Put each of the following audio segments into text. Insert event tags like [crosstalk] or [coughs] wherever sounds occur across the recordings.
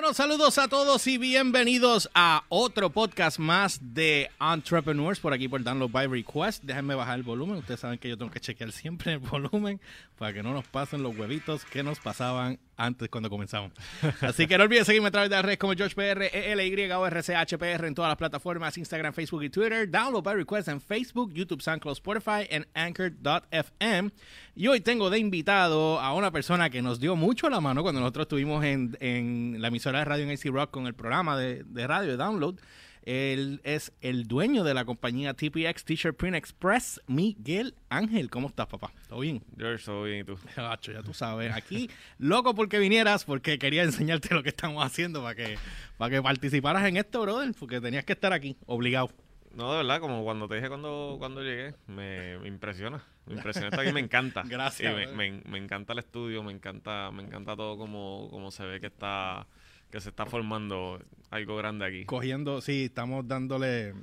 Bueno, saludos a todos y bienvenidos a otro podcast más de Entrepreneurs por aquí por Download by Request. Déjenme bajar el volumen. Ustedes saben que yo tengo que chequear siempre el volumen para que no nos pasen los huevitos que nos pasaban antes cuando comenzamos. [laughs] Así que no olviden seguirme a través de las redes como GeorgePR, ELY o RCHPR en todas las plataformas, Instagram, Facebook y Twitter. Download by Request en Facebook, YouTube, SoundCloud, Spotify en Anchor.fm. Y hoy tengo de invitado a una persona que nos dio mucho la mano cuando nosotros estuvimos en, en la emisora de radio en AC Rock con el programa de, de radio de Download. Él es el dueño de la compañía TPX T-Shirt Print Express, Miguel Ángel. ¿Cómo estás, papá? ¿Todo bien? George, todo bien, ¿y tú? [laughs] Gacho, ya tú sabes. Aquí, loco porque vinieras, porque quería enseñarte lo que estamos haciendo para que, para que participaras en esto, brother, porque tenías que estar aquí, obligado. No, de verdad, como cuando te dije cuando, cuando llegué, me, me impresiona. Me impresiona estar aquí, me encanta. [laughs] Gracias, Y me, me, me encanta el estudio, me encanta, me encanta todo como, como se ve que está, que se está formando algo grande aquí. Cogiendo, sí, estamos dándole,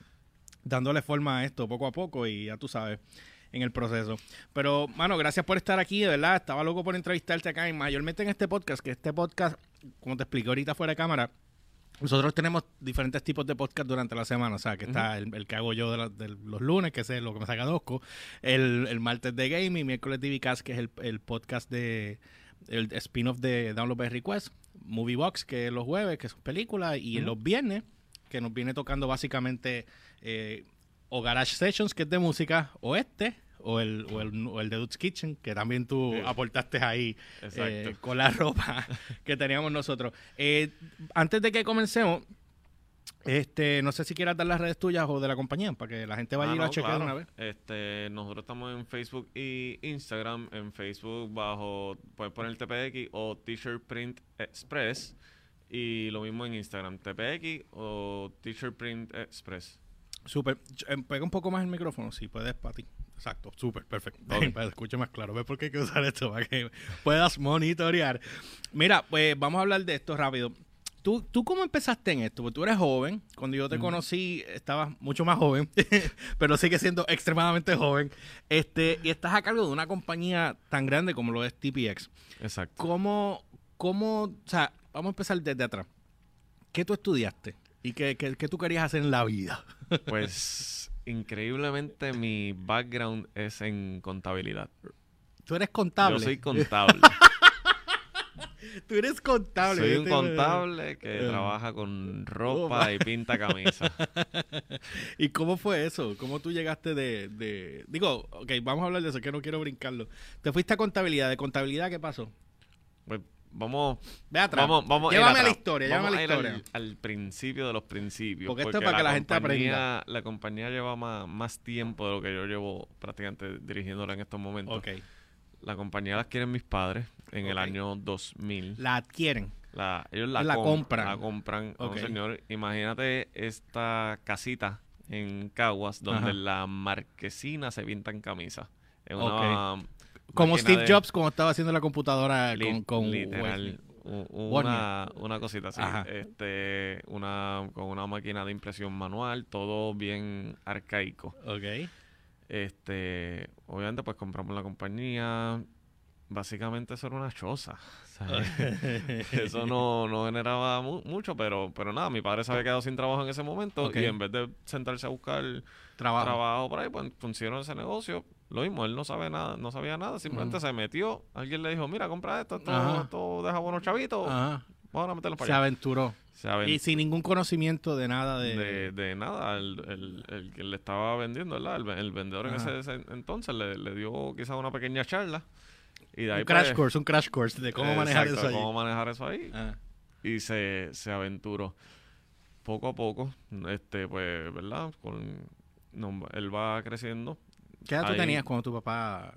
dándole forma a esto poco a poco y ya tú sabes, en el proceso. Pero, mano, gracias por estar aquí, de verdad. Estaba loco por entrevistarte acá, y mayormente en este podcast, que este podcast, como te expliqué ahorita fuera de cámara, nosotros tenemos diferentes tipos de podcast durante la semana, o sea, que está el, el que hago yo de, la- de los lunes, que es lo que me saca Dosco, el, el martes de gaming, miércoles de VCast, que es el, el podcast de el spin-off de Download by Request, Movie Box, que es los jueves, que son películas, y los viernes, que nos viene tocando básicamente eh, o Garage Sessions, que es de música, o este, o el, o el, o el de Dude's Kitchen, que también tú Sí. aportaste ahí eh, con la ropa [laughs] que teníamos nosotros. Eh, antes de que comencemos, este, no sé si quieras dar las redes tuyas o de la compañía para que la gente vaya Ah, a ir a no, chequear claro. una vez. Este, nosotros estamos en Facebook y Instagram. En Facebook bajo, puedes poner TPX o T-Shirt Print Express. Y lo mismo en Instagram, TPX o T-Shirt Print Express. Súper. Eh, Pega un poco más el micrófono, si puedes, para ti. Exacto, súper, perfecto. Ok. [laughs] para que escuche más claro. ¿Ves por qué hay que usar esto? Para que puedas monitorear. Mira, pues vamos a hablar de esto rápido. ¿Tú, ¿Tú cómo empezaste en esto? Porque tú eres joven. Cuando yo te conocí, estabas mucho más joven, [laughs] pero sigue siendo extremadamente joven. Este, y estás a cargo de una compañía tan grande como lo es TPX. Exacto. ¿Cómo, cómo, o sea, vamos a empezar desde atrás. ¿Qué tú estudiaste? ¿Y qué, qué, qué tú querías hacer en la vida? [laughs] Pues increíblemente mi background es en contabilidad. Tú eres contable. Yo soy [laughs] contable. Tú eres contable. soy un contable que Eh. trabaja con ropa y pinta camisa. [laughs] ¿Y cómo fue eso? ¿Cómo tú llegaste de, de... Digo, ok, vamos a hablar de eso, que no quiero brincarlo. Te fuiste a contabilidad. ¿De contabilidad qué pasó? Pues vamos Ve atrás. Vamos, vamos llévame a la historia, Vamos llévame a la ir al- historia. Al, principio de los principios. Porque esto es para que la gente compañía- La compañía lleva más, más tiempo de lo que yo llevo prácticamente dirigiéndola en estos momentos. Ok. La compañía la adquieren mis padres en el año 2000. La adquieren. La, ellos la, La com- compran. La compran a Ok. un señor. Imagínate esta casita en Caguas donde Ajá. en la marquesina se pintan camisas. Es una Como Steve de- Jobs, como estaba haciendo la computadora Li- con, con literal una, una cosita así Ajá. este una con una máquina de impresión manual todo bien arcaico Ok. Este obviamente pues compramos la compañía básicamente eso era una choza ¿sabes? [laughs] eso no, no generaba mu- mucho pero pero nada mi padre se había quedado sin trabajo en ese momento y en vez de sentarse a buscar Trabajo. trabajo por ahí, pues funcionó ese negocio. Lo mismo, él no sabe nada, no sabía nada, simplemente se metió, alguien le dijo, mira, compra esto, esto, esto deja buenos chavitos, Ajá. vamos a meterlo Se para allá. aventuró. Y sin ningún conocimiento de nada de... de, de nada, el, el, el que le estaba vendiendo, ¿verdad? El, el vendedor en ese, ese entonces le, le dio quizás una pequeña charla. Y de ahí un crash pues, course, un crash course de cómo manejar eso allí. cómo manejar eso ahí. Ah. y se, se aventuró poco a poco, este, pues, ¿verdad? Con, no, él va creciendo, ¿Qué edad tú Ahí- tenías cuando tu papá...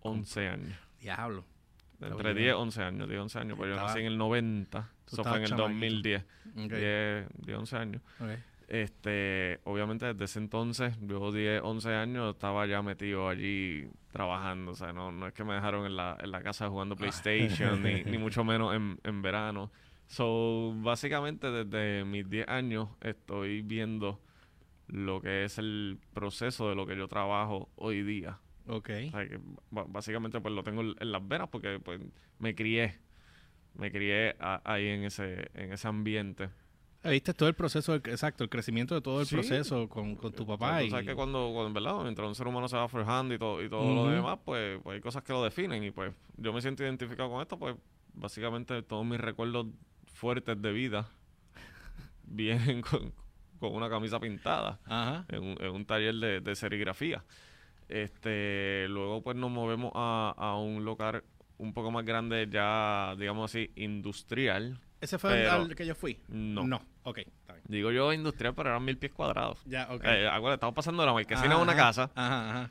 11 años. Diablo. Entre bien. 10 11 años, 10, 11 años, pues yo nací en el 90, Tú eso fue en el estabas 2010, Ok, 10, 10, 11 años. ok. Este, obviamente desde ese entonces, yo 10, 11 años, estaba ya metido allí trabajando, o sea, no, no es que me dejaron en la, en la casa jugando PlayStation, ni, ni [laughs] mucho menos en, en verano. So, básicamente desde mis 10 años estoy viendo lo que es el proceso de lo que yo trabajo hoy día. Ok. O sea, que básicamente pues lo tengo en las venas porque pues me crié me crié a- ahí en ese, en ese ambiente. Viste todo el proceso, exacto, el crecimiento de todo el Sí. proceso con, con tu O sea, papá. tú y, sabes que cuando, cuando, en verdad, mientras un ser humano se va forjando y todo, y todo Ujú. lo demás, pues, pues hay cosas que lo definen. Y pues yo me siento identificado con esto, pues básicamente todos mis recuerdos fuertes de vida [laughs] vienen con, con una camisa pintada Ajá. en un, en un taller de, de serigrafía. Este, luego pues nos movemos a, a un local un poco más grande ya, digamos así, industrial. ¿Ese fue Pero- al que yo fui? No. No, ok, está bien. Digo yo industrial, pero eran mil pies cuadrados. Ya, ok. Eh, acuérdate, estamos pasando de la marquesina de una casa Ajá, ajá.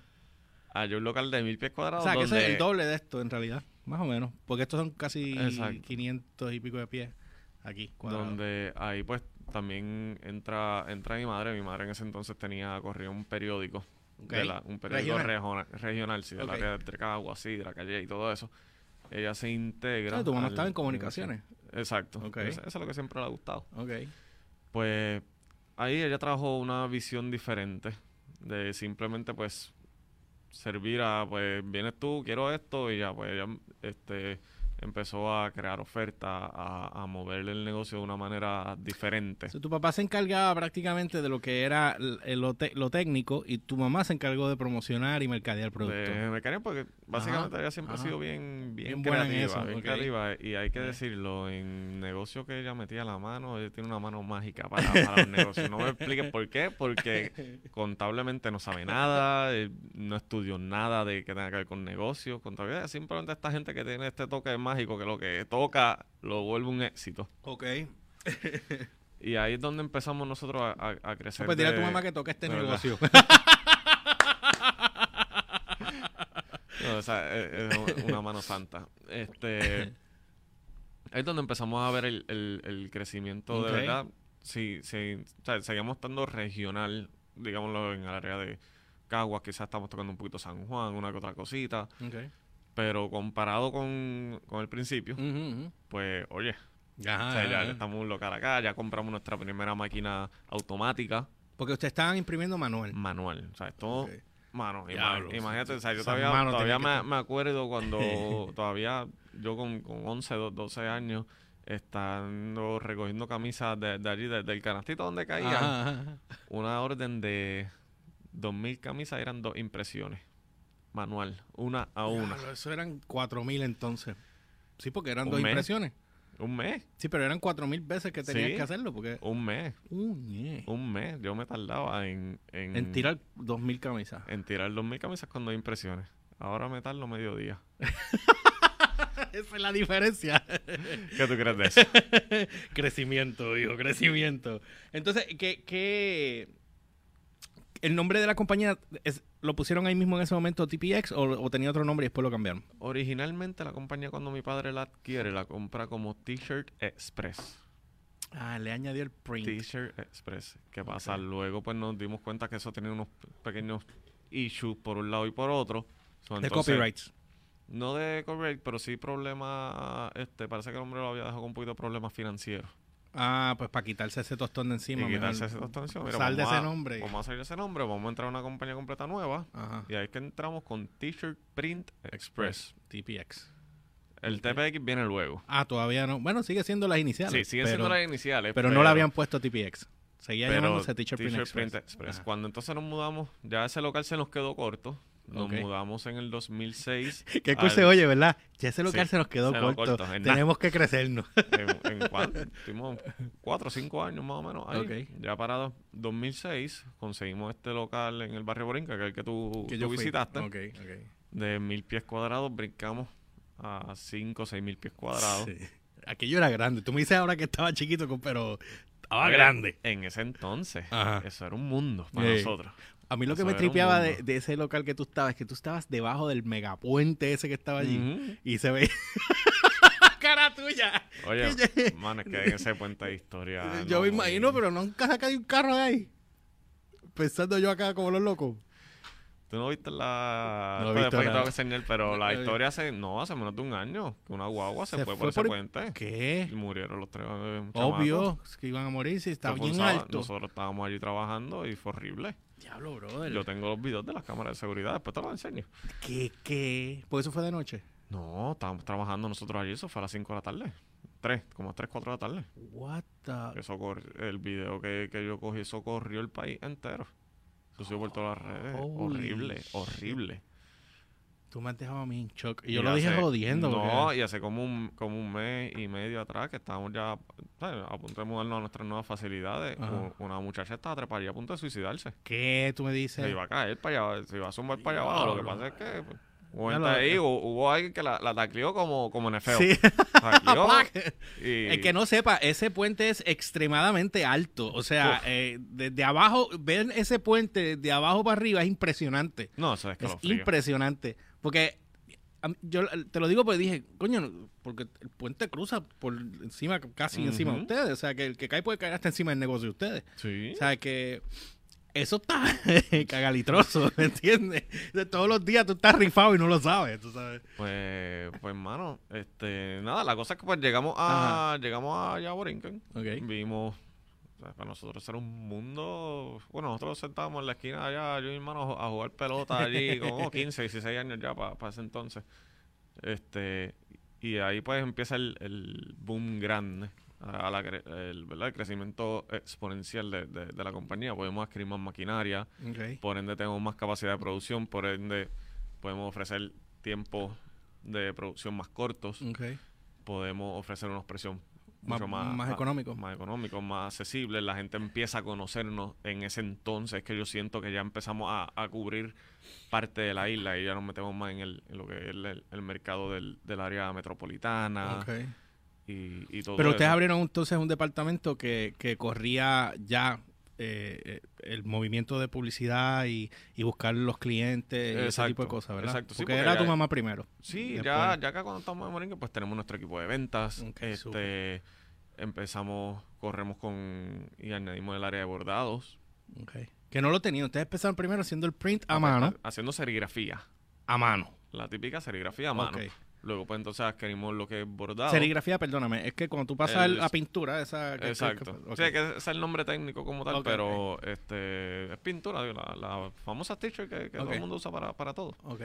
a un local de mil pies O cuadrados. sea, que ese es el doble de esto, en realidad. Más o menos. Porque estos son casi Exacto. 500 y pico de pies aquí. cuadrados. donde ahí pues también entra entra mi madre. Mi madre en ese entonces tenía, corría un periódico. De la- un periódico Regional. regional, sí, del Ok. área de Cagua, sí, de la calle y todo eso. Ella se integra. Ah, tu mamá al- estaba en comunicaciones. Exacto. Eso, eso es lo que siempre le ha gustado. Pues ahí ella trabajó una visión diferente de simplemente pues servir a pues vienes tú, quiero esto y ya pues ella este empezó a crear ofertas, a, a mover el negocio de una manera diferente. Tu papá se encargaba prácticamente de lo que era l- lo, te- lo técnico y tu mamá se encargó de promocionar y mercadear el producto. De porque básicamente Ajá, ella siempre ajá. ha sido bien bien, Bien buena en creativa, eso, bien creativa y hay que decirlo, en negocio que ella metía la mano, ella tiene una mano mágica para, para los negocios. No me expliques por qué, porque [laughs] contablemente no sabe nada, eh, no estudió nada de que tenga que ver con negocios, contabilidad, simplemente esta gente que tiene este toque mágico que lo que toca lo vuelve un éxito. Ok. Y ahí es donde empezamos nosotros a, a- a crecer. pues dile a tu mamá que toque este negocio. [laughs] o sea, es, es una mano santa. Este, [laughs] ahí es donde empezamos a ver el, el- el crecimiento de verdad. Sí, sí, o sea, seguimos estando regional, digámoslo, en el área de Caguas, quizás estamos tocando un poquito San Juan, una que otra cosita, pero comparado con, con el principio, pues, oye, Ajá, o sea, ya ajá. estamos local acá, ya compramos nuestra primera máquina automática Porque ustedes estaban imprimiendo manual. manual, o sea, Ok. Mano, Diablo, imagínate, o sea, yo todavía, todavía que me, me acuerdo cuando [laughs] todavía yo con, con 11, do- 12 años estando recogiendo camisas de, de allí, de- del canastito donde caían, Ajá, una orden de 2.000 camisas eran dos impresiones, manual, una a una, Diablo, eso eran 4000 entonces. Sí, porque eran Un dos mes. impresiones. Un mes, Sí, pero eran 4000 veces que tenías Sí. que hacerlo. Porque. un mes, Uñe. un mes, yo me tardaba en, en, En tirar 2000 camisas. en tirar 2.000 camisas con dos impresiones, ahora me tardo mediodía. [laughs] Esa es la diferencia. ¿Qué tú crees de [laughs] eso? crecimiento, hijo, crecimiento. Entonces, ¿qué, qué- el nombre de la compañía es, lo pusieron ahí mismo en ese momento TPX o, o tenía otro nombre y después lo cambiaron? Originalmente la compañía cuando mi padre la adquiere la compra como T-Shirt Express. Ah, le añadió el print. T-Shirt Express. ¿Qué pasa? Luego pues nos dimos cuenta que eso tenía unos pequeños issues por un lado y por otro. So, de entonces, copyrights. No de copyright, pero sí problemas, este, parece que el hombre lo había dejado con un poquito de problemas financieros. Ah, pues para quitarse ese tostón de encima. y quitarse ese tostón encima. Mira, Sal de ese a- nombre. Vamos a salir de ese nombre, vamos a entrar a una compañía completa nueva. Ajá. Y ahí es que entramos con T-Shirt Print Express. TPX. El TPX viene luego. Ah, todavía no. Bueno, sigue siendo las iniciales. Sí, siguen siendo las iniciales. Pero no le habían puesto TPX. Seguía llamándose Teacher Print T-Shirt Express. Print Express. Cuando entonces nos mudamos, ya ese local se nos quedó corto. Nos mudamos en el 2006. [laughs] Qué al- cool se oye, ¿verdad? Ya ese local Sí, se nos quedó se nos corto. corto. Tenemos que crecernos. [laughs] En, en cuatro, estuvimos cuatro o cinco años más o menos ahí. Ok. Ya para 2006 conseguimos este local en el barrio Borinca, que es el que tú, que tú yo visitaste. De mil pies cuadrados brincamos a cinco o seis mil pies cuadrados. Sí. Aquello era grande. Tú me dices ahora que estaba chiquito, pero estaba grande. En ese entonces, Ajá. eso era un mundo para Sí. nosotros. A mí lo que me tripeaba de, ese local que tú estabas es que tú estabas debajo del megapuente ese que estaba allí. Y se veía... [laughs] ¡Cara tuya! Oye, [laughs] man, es que en ese puente de historia. yo no, me imagino, pero nunca saca de un carro de ahí. Pensando yo acá como los locos. Tú no viste la. No he Después- visto después la- tengo que enseñar, pero No, la no, historia hace. No, hace menos de un año. Que una guagua se, Se fue, fue por ese por- puente. ¿Qué? Y murieron los tres. eh, Obvio, es que iban a morir si un bien alto. Nosotros estábamos allí trabajando y fue horrible. Diablo, brother. Yo tengo los videos de las cámaras de seguridad. Después te los enseño. ¿Qué, qué? Pues eso fue de noche. No, estábamos trabajando nosotros allí. Eso fue a las 5 de la tarde. 3, como 3, 4 de la tarde. What the... Eso el video que, que yo cogí, eso corrió el país entero. Subió por todas las redes. Holy horrible, shit. horrible. Tú me has dejado a mí en shock. Y yo Y lo dije hace- jodiendo. No, porque- y hace como un, como un mes y medio atrás que estábamos ya ¿sabes? a punto de mudarnos a nuestras nuevas facilidades. Ajá. Una muchacha estaba trepada y a punto de suicidarse. ¿Qué tú me Se dices? iba a caer para allá, se iba a zumbar para allá abajo. Lo que pasa es que pues, hubo, ahí, alguien que la, la tacleó como, como nefeo. Sí. Tacleó [laughs] y- El que no sepa, ese puente es extremadamente alto. O sea, eh, desde abajo, ver ese puente de abajo para arriba es impresionante. No, eso es que Es lo frío. impresionante. Porque yo te lo digo porque dije, coño, porque el puente cruza por encima, casi encima de ustedes. O sea, que el que cae puede caer hasta encima del negocio de ustedes. Sí. O sea, que eso está [laughs] cagalitroso, ¿me entiendes? De todos los días tú estás rifado y no lo sabes, tú sabes. Pues, pues, hermano, este, nada, la cosa es que pues llegamos a, llegamos allá a. Ok. Vimos, o sea, para nosotros era un mundo, bueno, nosotros sentábamos en la esquina allá, yo y mi hermano, a jugar pelota allí, como [laughs] 15, 16 años ya para ese entonces. Este, y ahí pues empieza el, el boom grande, a la el, ¿verdad? el crecimiento exponencial de, de- de la compañía. Podemos adquirir más maquinaria, por ende tenemos más capacidad de producción, por ende podemos ofrecer tiempos de producción más cortos, podemos ofrecer unos precios Más- mucho más, más económicos. más económicos, más accesibles. La gente empieza a conocernos en ese entonces que yo siento que ya empezamos a, a cubrir parte de la isla y ya nos metemos más en, el, en lo que es el, el mercado del, del área metropolitana. Y, y todo Pero ustedes eso. abrieron entonces un departamento que, que corría ya eh, eh, el movimiento de publicidad y, y buscar los clientes y ese tipo de cosas, ¿verdad? exacto, sí, porque, porque era ya- tu mamá primero. Sí, Después. ya, ya acá cuando estamos en Moringa, pues tenemos nuestro equipo de ventas. Este Empezamos, corremos con y añadimos el área de bordados. Ok. Que no lo tenían. Ustedes empezaron primero haciendo el print a mano. Haciendo serigrafía. A mano. La típica serigrafía a mano. Ok. Luego, pues entonces adquirimos lo que es bordado. Serigrafía, perdóname. Es que cuando tú pasas El- la pintura, esa. que- que- Exacto. que- ok. Sí, que ese es el nombre técnico como tal, pero este es pintura, la, la famosa t-shirt que, que todo el mundo usa para, para todo. Ok.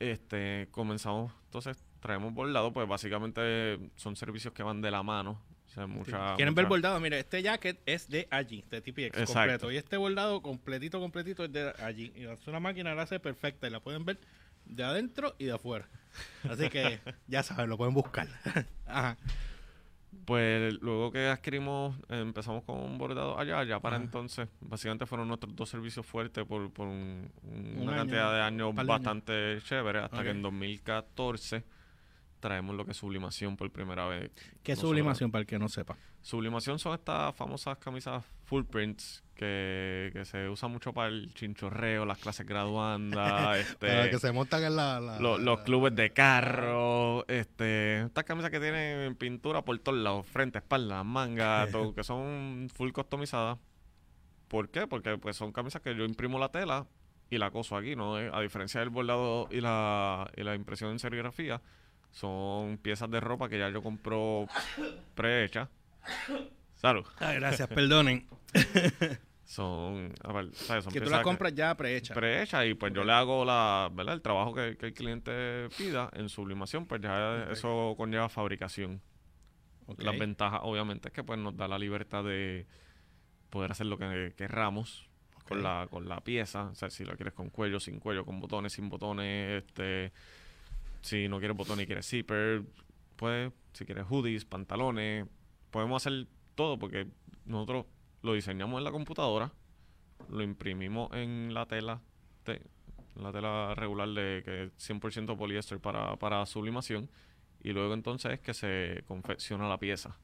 Este, comenzamos, entonces traemos bordado, pues básicamente son servicios que van de la mano. O sea, mucha, ¿Quieren ver bordado? Mire, este jacket es de allí, de TPX Exacto. completo. Y este bordado completito, completito es de allí. Y es una máquina la hace perfecta y la pueden ver de adentro y de afuera. Así que [laughs] ya saben, lo pueden buscar. [laughs] Ajá. Pues luego que adquirimos, empezamos con un bordado allá, ya para Ajá. entonces, básicamente fueron nuestros dos servicios fuertes por, por un- un- Un una año, cantidad de años bastante chévere, hasta que en 2014 traemos lo que es sublimación por primera vez. ¿Qué es sublimación para el que no sepa? Sublimación son estas famosas camisas full prints que, que se usan mucho para el chinchorreo, las clases graduandas, [laughs] este, se montan en la... lo- los clubes de carro, este, estas camisas que tienen pintura por todos lados, frente, espalda, manga, [laughs] todo, que son full customizadas. ¿Por qué? Porque pues son camisas que yo imprimo la tela y la coso aquí, ¿no? Eh, A diferencia del bordado y la, y la impresión en serigrafía, son piezas de ropa que ya yo compro prehechas. Salud. Ay, gracias, perdonen. [laughs] Son, a ver, ¿sabes? Son que tú piezas la compras ya prehecha. prehecha y pues yo le hago la, ¿verdad? el trabajo que, que el cliente pida en sublimación, pues ya Ok. eso conlleva fabricación. Las ventajas obviamente es que pues nos da la libertad de poder hacer lo que querramos con la con la pieza, o sea, si la quieres con cuello, sin cuello, con botones, sin botones, este si no quieres botones y quieres zipper, pues si quieres hoodies, pantalones, podemos hacer todo porque nosotros lo diseñamos en la computadora, lo imprimimos en la tela, te- la tela regular de que es 100% poliéster para, para sublimación y luego entonces es que se confecciona la pieza.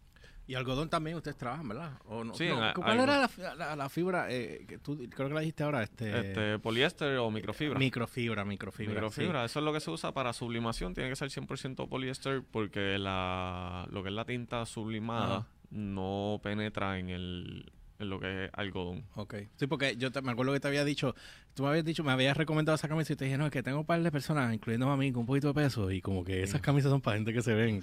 Y algodón también ustedes trabajan, ¿verdad? ¿O no? Sí, No, en- ¿Cuál era la, fi- la- la fibra eh, que tú creo que la dijiste ahora? Este, Este, poliéster o microfibra. microfibra, microfibra. Microfibra, eso es lo que se usa para sublimación, tiene que ser 100% poliéster porque la, lo que es la tinta sublimada no penetra en el en lo que es algodón. Ok. Sí, porque yo te- me acuerdo que te había dicho, tú me habías dicho, me habías recomendado esa camisa y te dije, no, es que tengo un par de personas, incluyendo a mí, con un poquito de peso y como que esas camisas son para gente que se ven.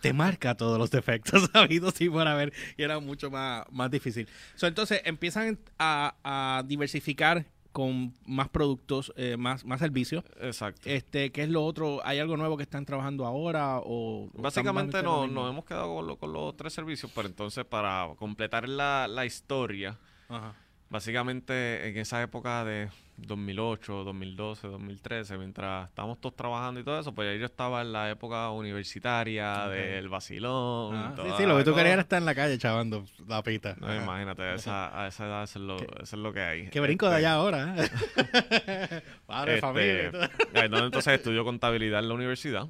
Te [laughs] marca todos los defectos [laughs] habidos y por haber y era mucho más, más difícil. So, entonces empiezan a, a diversificar con más productos, eh, más, más servicios. Exacto. Este, ¿Qué es lo otro? ¿Hay algo nuevo que están trabajando ahora? O, o Básicamente no, nos hemos quedado con, lo- con los tres servicios, pero entonces para completar la, la historia, Ajá. básicamente en esa época de 2008, 2012, 2013, mientras estábamos todos trabajando y todo eso, pues ya yo estaba en la época universitaria, del vacilón. Ah, sí, sí, lo que tú querías era estar en la calle chavando la pita. No, Ajá. imagínate, a esa, a esa edad eso es lo, eso es lo que hay. Qué brinco de Este, allá ahora. ¿eh? [laughs] Padre Este, familia. y todo. ahí entonces estudió contabilidad en la universidad.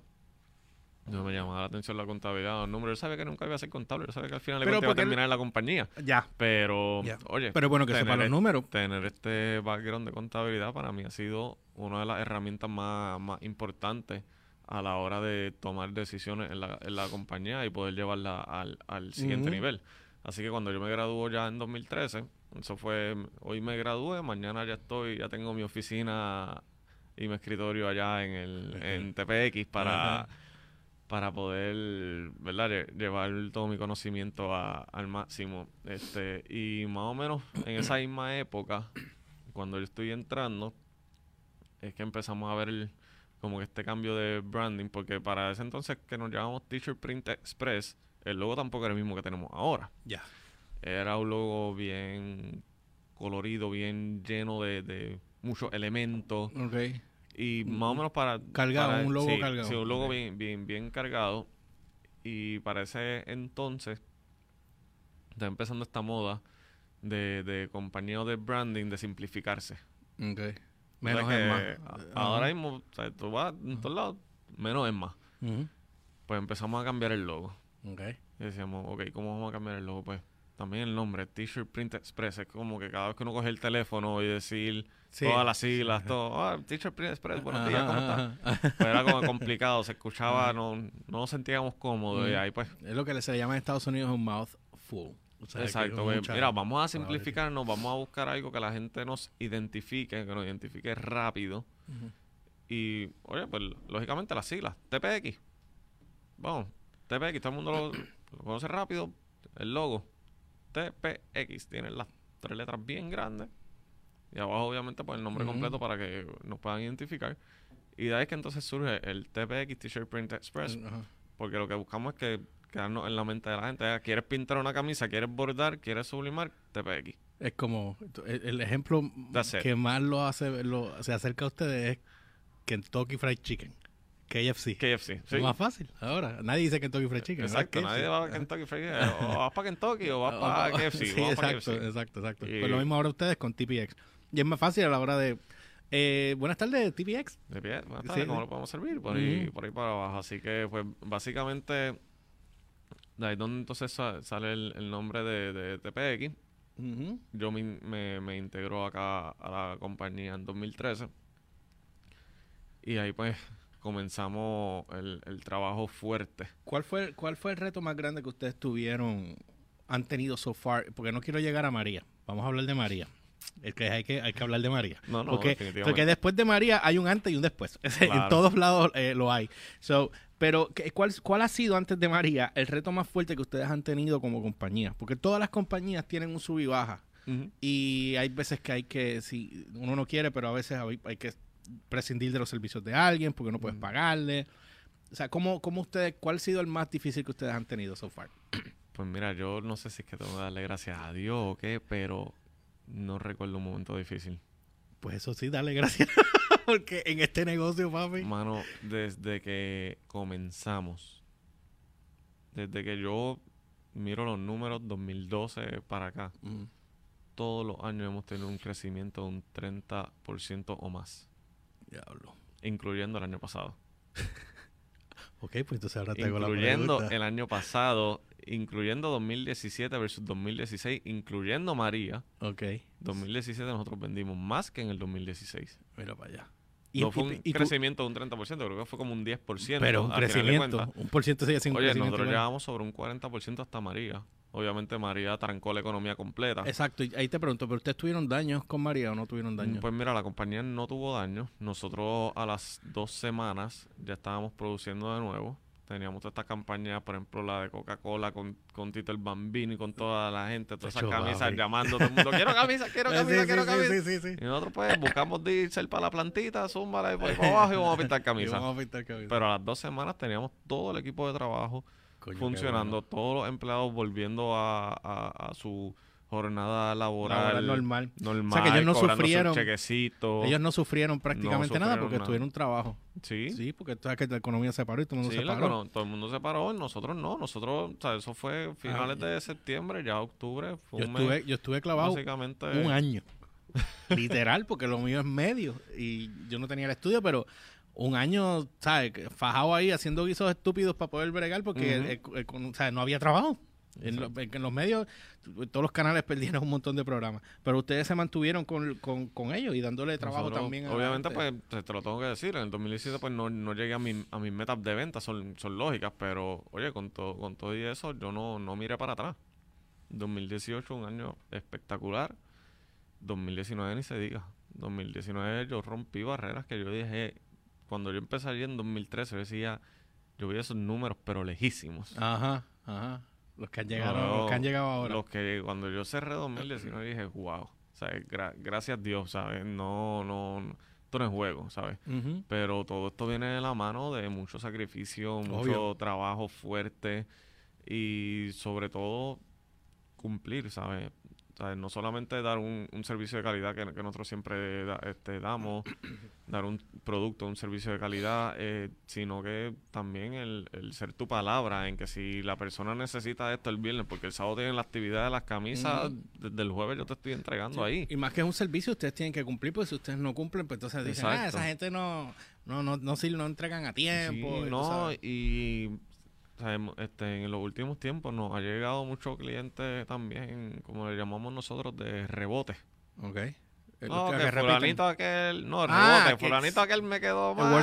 No me llamaba la atención la contabilidad, los números. Yo sabía que nunca iba a ser contable. Yo sabía que al final le a él- terminar en la compañía. Ya. Pero, Ya. oye, Pero bueno, que sepa los es- números. tener este background de contabilidad para mí ha sido una de las herramientas más, más importantes a la hora de tomar decisiones en la, en la compañía y poder llevarla al, al siguiente nivel. Así que cuando yo me graduó ya en 2013, eso fue, hoy me gradué, mañana ya estoy, ya tengo mi oficina y mi escritorio allá en el en TPX para. Para poder, ¿verdad? Lle- Llevar todo mi conocimiento a- al máximo. Este, y más o menos en esa misma época, cuando yo estoy entrando, es que empezamos a ver el- como que este cambio de branding, porque para ese entonces que nos llamamos Teacher Print Express, el logo tampoco era el mismo que tenemos ahora. Ya. Era un logo bien colorido, bien lleno de, de muchos elementos. Y más o menos para... Cargado, para- un logo sí, cargado. Sí, un logo bien, bien, bien cargado. Y para ese entonces, está empezando esta moda de, de compañía de branding de simplificarse. Ok. O sea Menos es más. a- Ahora mismo, o sea, tú vas en todos lados, menos es más. Ujú. Pues empezamos a cambiar el logo. Ok. Y decíamos, ok, ¿cómo vamos a cambiar el logo? Pues también el nombre, T-shirt Print Express, es como que cada vez que uno coge el teléfono y decir Sí. todas las siglas, todo, ah, T-shirt Print Express, buenos días, ¿cómo estás? Pues era como complicado, se escuchaba, no, no nos sentíamos cómodos y Mm. ahí pues, Es lo que se llama en Estados Unidos un mouthful. O sea, exacto, pues, mucha mira, vamos a simplificarnos, vamos a buscar algo que la gente nos identifique, que nos identifique rápido. Y, oye, pues lógicamente las siglas, TPX, vamos, TPX, todo el mundo lo, [coughs] lo conoce rápido, el logo, TPX, tiene las tres letras bien grandes y abajo obviamente pues el nombre completo para que nos puedan identificar y de ahí es que entonces surge el TPX T-Shirt Print Express Ajá. porque lo que buscamos es que quedarnos en la mente de la gente. Ah, ¿Quieres pintar una camisa? ¿Quieres bordar? ¿Quieres sublimar? TPX. Es como el, el ejemplo que más lo hace, lo, se acerca a ustedes es Kentucky Fried Chicken, KFC. KFC. Sí. Es más fácil ahora. Nadie dice Kentucky Fried Chicken. Exacto. Nadie va a Kentucky Fried Chicken. O vas para Kentucky o vas para [laughs] KFC. Sí, vamos pa' exacto, KFC. exacto, exacto. Y- Pues lo mismo ahora ustedes con TPX. Y es más fácil a la hora de... Eh, buenas tardes, TPX. Pie, buenas Sí, tardes, ¿cómo sí. lo podemos servir? Por, ahí, por ahí para abajo. Así que, pues, básicamente, de ahí donde entonces sa- sale el, el nombre de, de TPX. Ujú. Yo me, me, me integró acá a la compañía en 2013. Y ahí, pues, comenzamos el, el trabajo fuerte. ¿Cuál fue, ¿Cuál fue el reto más grande que ustedes tuvieron, han tenido so far? Porque no quiero llegar a María. Vamos a hablar de María. Es que hay que, hay que hablar de María. No, no, porque, definitivamente. porque después de María hay un antes y un después. [laughs] en todos lados eh, lo hay. So, pero, ¿qué- cuál, ¿cuál ha sido antes de María el reto más fuerte que ustedes han tenido como compañía? Porque todas las compañías tienen un sub y baja. Y hay veces que hay que, si uno no quiere, pero a veces hay, hay que prescindir de los servicios de alguien porque no puedes pagarle. O sea, ¿cómo, cómo ustedes, ¿cuál ha sido el más difícil que ustedes han tenido so far? Pues mira, yo no sé si es que tengo que darle gracias a Dios o qué, pero no recuerdo un momento difícil. Pues eso sí, dale gracias. [laughs] porque en este negocio, papi. Mano, desde que comenzamos, desde que yo miro los números 2012 para acá, Mm, todos los años hemos tenido un crecimiento de un 30% o más, diablo. incluyendo el año pasado. [laughs] Ok, pues entonces ahora tengo la Incluyendo pregunta. el año pasado, incluyendo 2017 versus 2016, incluyendo María. Ok, 2017 nosotros vendimos más que en el 2016. mira para allá. no fue un y tú- crecimiento de un 30%, creo que fue como un 10%. pero un crecimiento, un por ciento sigue siendo Oye, nosotros llevamos sobre un 40% hasta María. Obviamente María trancó la economía completa. Exacto, y ahí te pregunto, ¿pero ustedes tuvieron daños con María o no tuvieron daños? Pues mira, la compañía no tuvo daño. Nosotros a las dos semanas ya estábamos produciendo de nuevo. teníamos toda esta campaña, por ejemplo, la de Coca-Cola con, con Tito el Bambino y con toda la gente, todas esas camisas llamando todo el mundo, quiero camisa, quiero [laughs] camisa, sí, quiero sí, camisa. sí, sí, sí. Y nosotros pues buscamos de irse para la plantita, zúmbala y por ahí para [laughs] abajo y vamos a pintar Y camisa. vamos a pintar camisa. Pero a las dos semanas teníamos todo el equipo de trabajo Coño, funcionando, bueno. todos los empleados volviendo a, a- a su jornada laboral, Laboral normal. normal, O sea, que ellos no cobrando sus sufrieron. chequecitos. Ellos no sufrieron prácticamente nada sufrieron porque nada. tuvieron trabajo. Sí, Sí, porque tú sabes que la economía se paró y todo el mundo Sí, se paró. todo el mundo se paró, y nosotros no, nosotros, o sea, eso fue finales Ah, de septiembre, ya octubre, fue Yo un mes, estuve, yo estuve clavado básicamente, un año. Literal, porque lo mío es medio. Y yo no tenía el estudio, pero un año, ¿sabes? Fajado ahí haciendo guisos estúpidos para poder bregar porque el- el- el- sea, no había trabajo. En, lo- en los medios, todos los canales [laughs] perdieron un montón de programas. Pero ustedes se mantuvieron con, con, con ellos y dándole trabajo nosotros, también. a Obviamente, pues, te, lo tengo que decir, en el 2017 pues no, no llegué a, mi, a mis metas de venta, son, son lógicas, pero, oye, con, todo con todo y eso, yo no, no miré para atrás. 2018, un año espectacular. 2019 ni se diga. 2019 yo rompí barreras que yo dije, cuando yo empecé allí en 2013, yo decía, yo vi esos números, pero lejísimos. Ajá, ajá. Los que han llegado, No, los que han llegado ahora. Los que cuando yo cerré 2019 [clears throat] dije, wow, ¿sabes? Gra- gracias Dios, ¿sabes? No, no, no, esto no es juego, ¿sabes? Pero todo esto viene de la mano de mucho sacrificio, mucho Obvio. trabajo fuerte y sobre todo cumplir, ¿sabes? ¿Sabes? No solamente dar un, un servicio de calidad que, que nosotros siempre da- este, damos, [coughs] dar un producto, un servicio de calidad, eh, sino que también el, el ser tu palabra en que si la persona necesita esto el viernes, porque el sábado tienen la actividad de las camisas, desde el jueves yo te estoy entregando ahí. Y más que es un servicio, ustedes tienen que cumplir, porque si ustedes no cumplen, pues entonces dicen, ah, Exacto. esa gente no, no, no, no, no entregan a tiempo. Sí, y no, y hemos- este, en los últimos tiempos nos ha llegado mucho cliente también, como le llamamos nosotros, de rebote. Ok. No, que que fulanito aquel, no, Ah, rebote, que- fulanito aquel me quedó mal y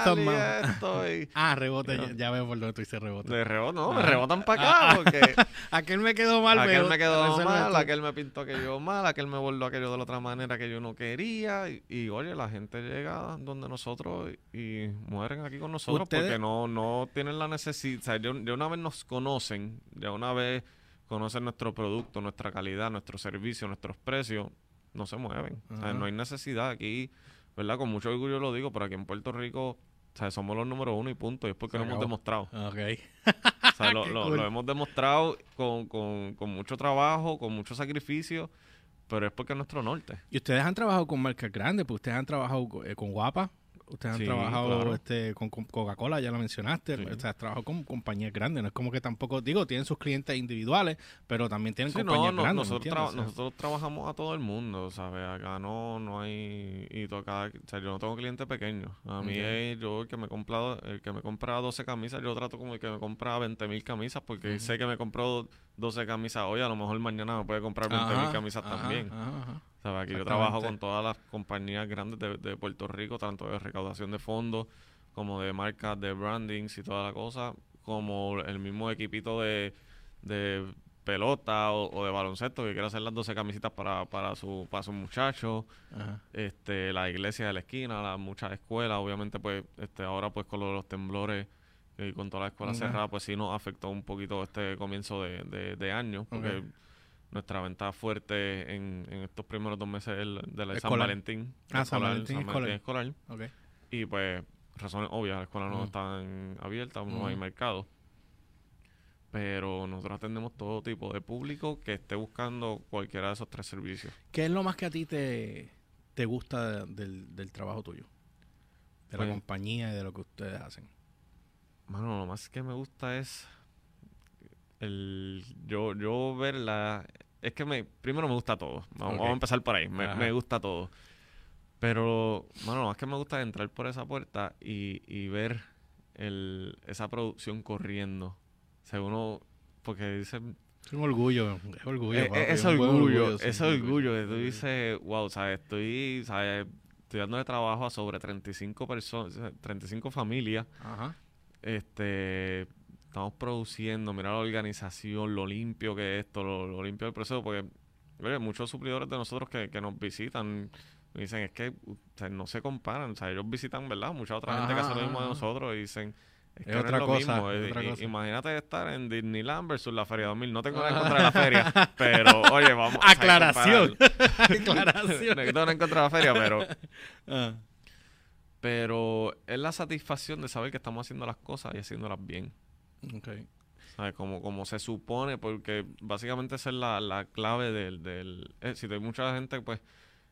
esto, y [laughs] Ah, rebote, Ya. ya, veo por dónde tú dices rebote. de rebote, no, me Ah. rebotan para acá, porque [laughs] Aquel me quedó mal, aquel me quedó mal, aquel me pintó aquello mal, aquel me volvió aquello de la otra manera que yo no quería, y, y, oye, la gente llega donde nosotros y, y mueren aquí con nosotros Ustedes- porque no, no tienen la necesidad, o sea, ya, ya una vez nos conocen, ya una vez conocen nuestro producto, nuestra calidad, nuestro servicio, nuestros precios, no se mueven. O sea, no hay necesidad aquí, ¿verdad? Con mucho orgullo lo digo, pero aquí en Puerto Rico, o sea, somos los número uno y punto. Y es porque lo hemos demostrado. Ok. O sea, [laughs] lo, Qué lo- cool. lo hemos demostrado con, con, con mucho trabajo, con mucho sacrificio, pero es porque es nuestro norte. Y ustedes han trabajado con marcas grandes, pues ustedes han trabajado co- eh, con Guapa, ustedes han Sí, trabajado claro. este, con, con Coca-Cola, ya lo mencionaste, Sí. o sea, has trabajado con compañías grandes, no es como que tampoco, digo, tienen sus clientes individuales, pero también tienen Sí, compañías no, grandes, ¿me nosotros, entiendes? tra- O sea, nosotros trabajamos a todo el mundo, ¿sabes? Acá no, no hay... Y toca, o sea, yo no tengo clientes pequeños. A mí, yo el que me compra, el que me compra 12 camisas, yo trato como el que me compra 20 mil camisas porque sé que me compró 12 camisas hoy, a lo mejor mañana me puede comprar 20 mil camisas ajá, también. ajá, ajá. ¿Sabes? Aquí yo trabajo con todas las compañías grandes de, de Puerto Rico, tanto de recaudación de fondos como de marcas, de brandings y toda la cosa, como el mismo equipito de, de pelota o, o de baloncesto que quiere hacer las 12 camisitas para, para su para sus muchachos, Ajá. este, la iglesia de la esquina, las muchas escuelas, obviamente pues este ahora pues con lo de los temblores y con toda la escuela Ajá. cerrada pues sí nos afectó un poquito este comienzo de, de, de año, porque. Nuestra venta fuerte en, en estos primeros dos meses es el de la de San Escolar. Valentín. Ah, San Valentín escolar. escolar. Ok. Y pues, razones obvias, las escuelas no están abiertas, no hay mercado. Pero nosotros atendemos todo tipo de público que esté buscando cualquiera de esos tres servicios. ¿Qué es lo más que a ti te, te gusta de- del, del trabajo tuyo? De la Pues- compañía y de lo que ustedes hacen. Mano, lo más que me gusta es el yo yo ver la es que me primero me gusta todo. Vamos, a empezar por ahí. Me, gusta todo. Pero, lo más que me gusta es entrar por esa puerta y, y ver el, esa producción corriendo. O sea, uno, porque dicen, Es un orgullo, es orgullo. eh, es orgullo, ese sí, orgullo que tú dices, wow, ¿sabes? Estoy, ¿sabes? Estoy dándole trabajo a sobre 35 personas, 35 familias. Ajá. Este, estamos produciendo, mira la organización, lo limpio que es esto, lo, lo limpio del proceso, porque oye, muchos suplidores de nosotros que, que nos visitan dicen, es que o sea, no se comparan, o sea, ellos visitan, ¿verdad? Mucha otra gente que hace lo Ajá, mismo de ajá. nosotros y dicen, Es, Es que no otra lo cosa, mismo. es otra cosa. Imagínate estar en Disneyland versus la Feria 2000. No tengo nada en contra de la feria, pero oye, vamos a Aclaración. compararlo. [laughs] Aclaración. No tengo nada en contra de la feria, pero, [laughs] Ah, pero es la satisfacción de saber que estamos haciendo las cosas y haciéndolas bien. Ok. ¿Sabes? Como, como se supone, porque básicamente esa es la, la clave del... del eh, si hay mucha gente pues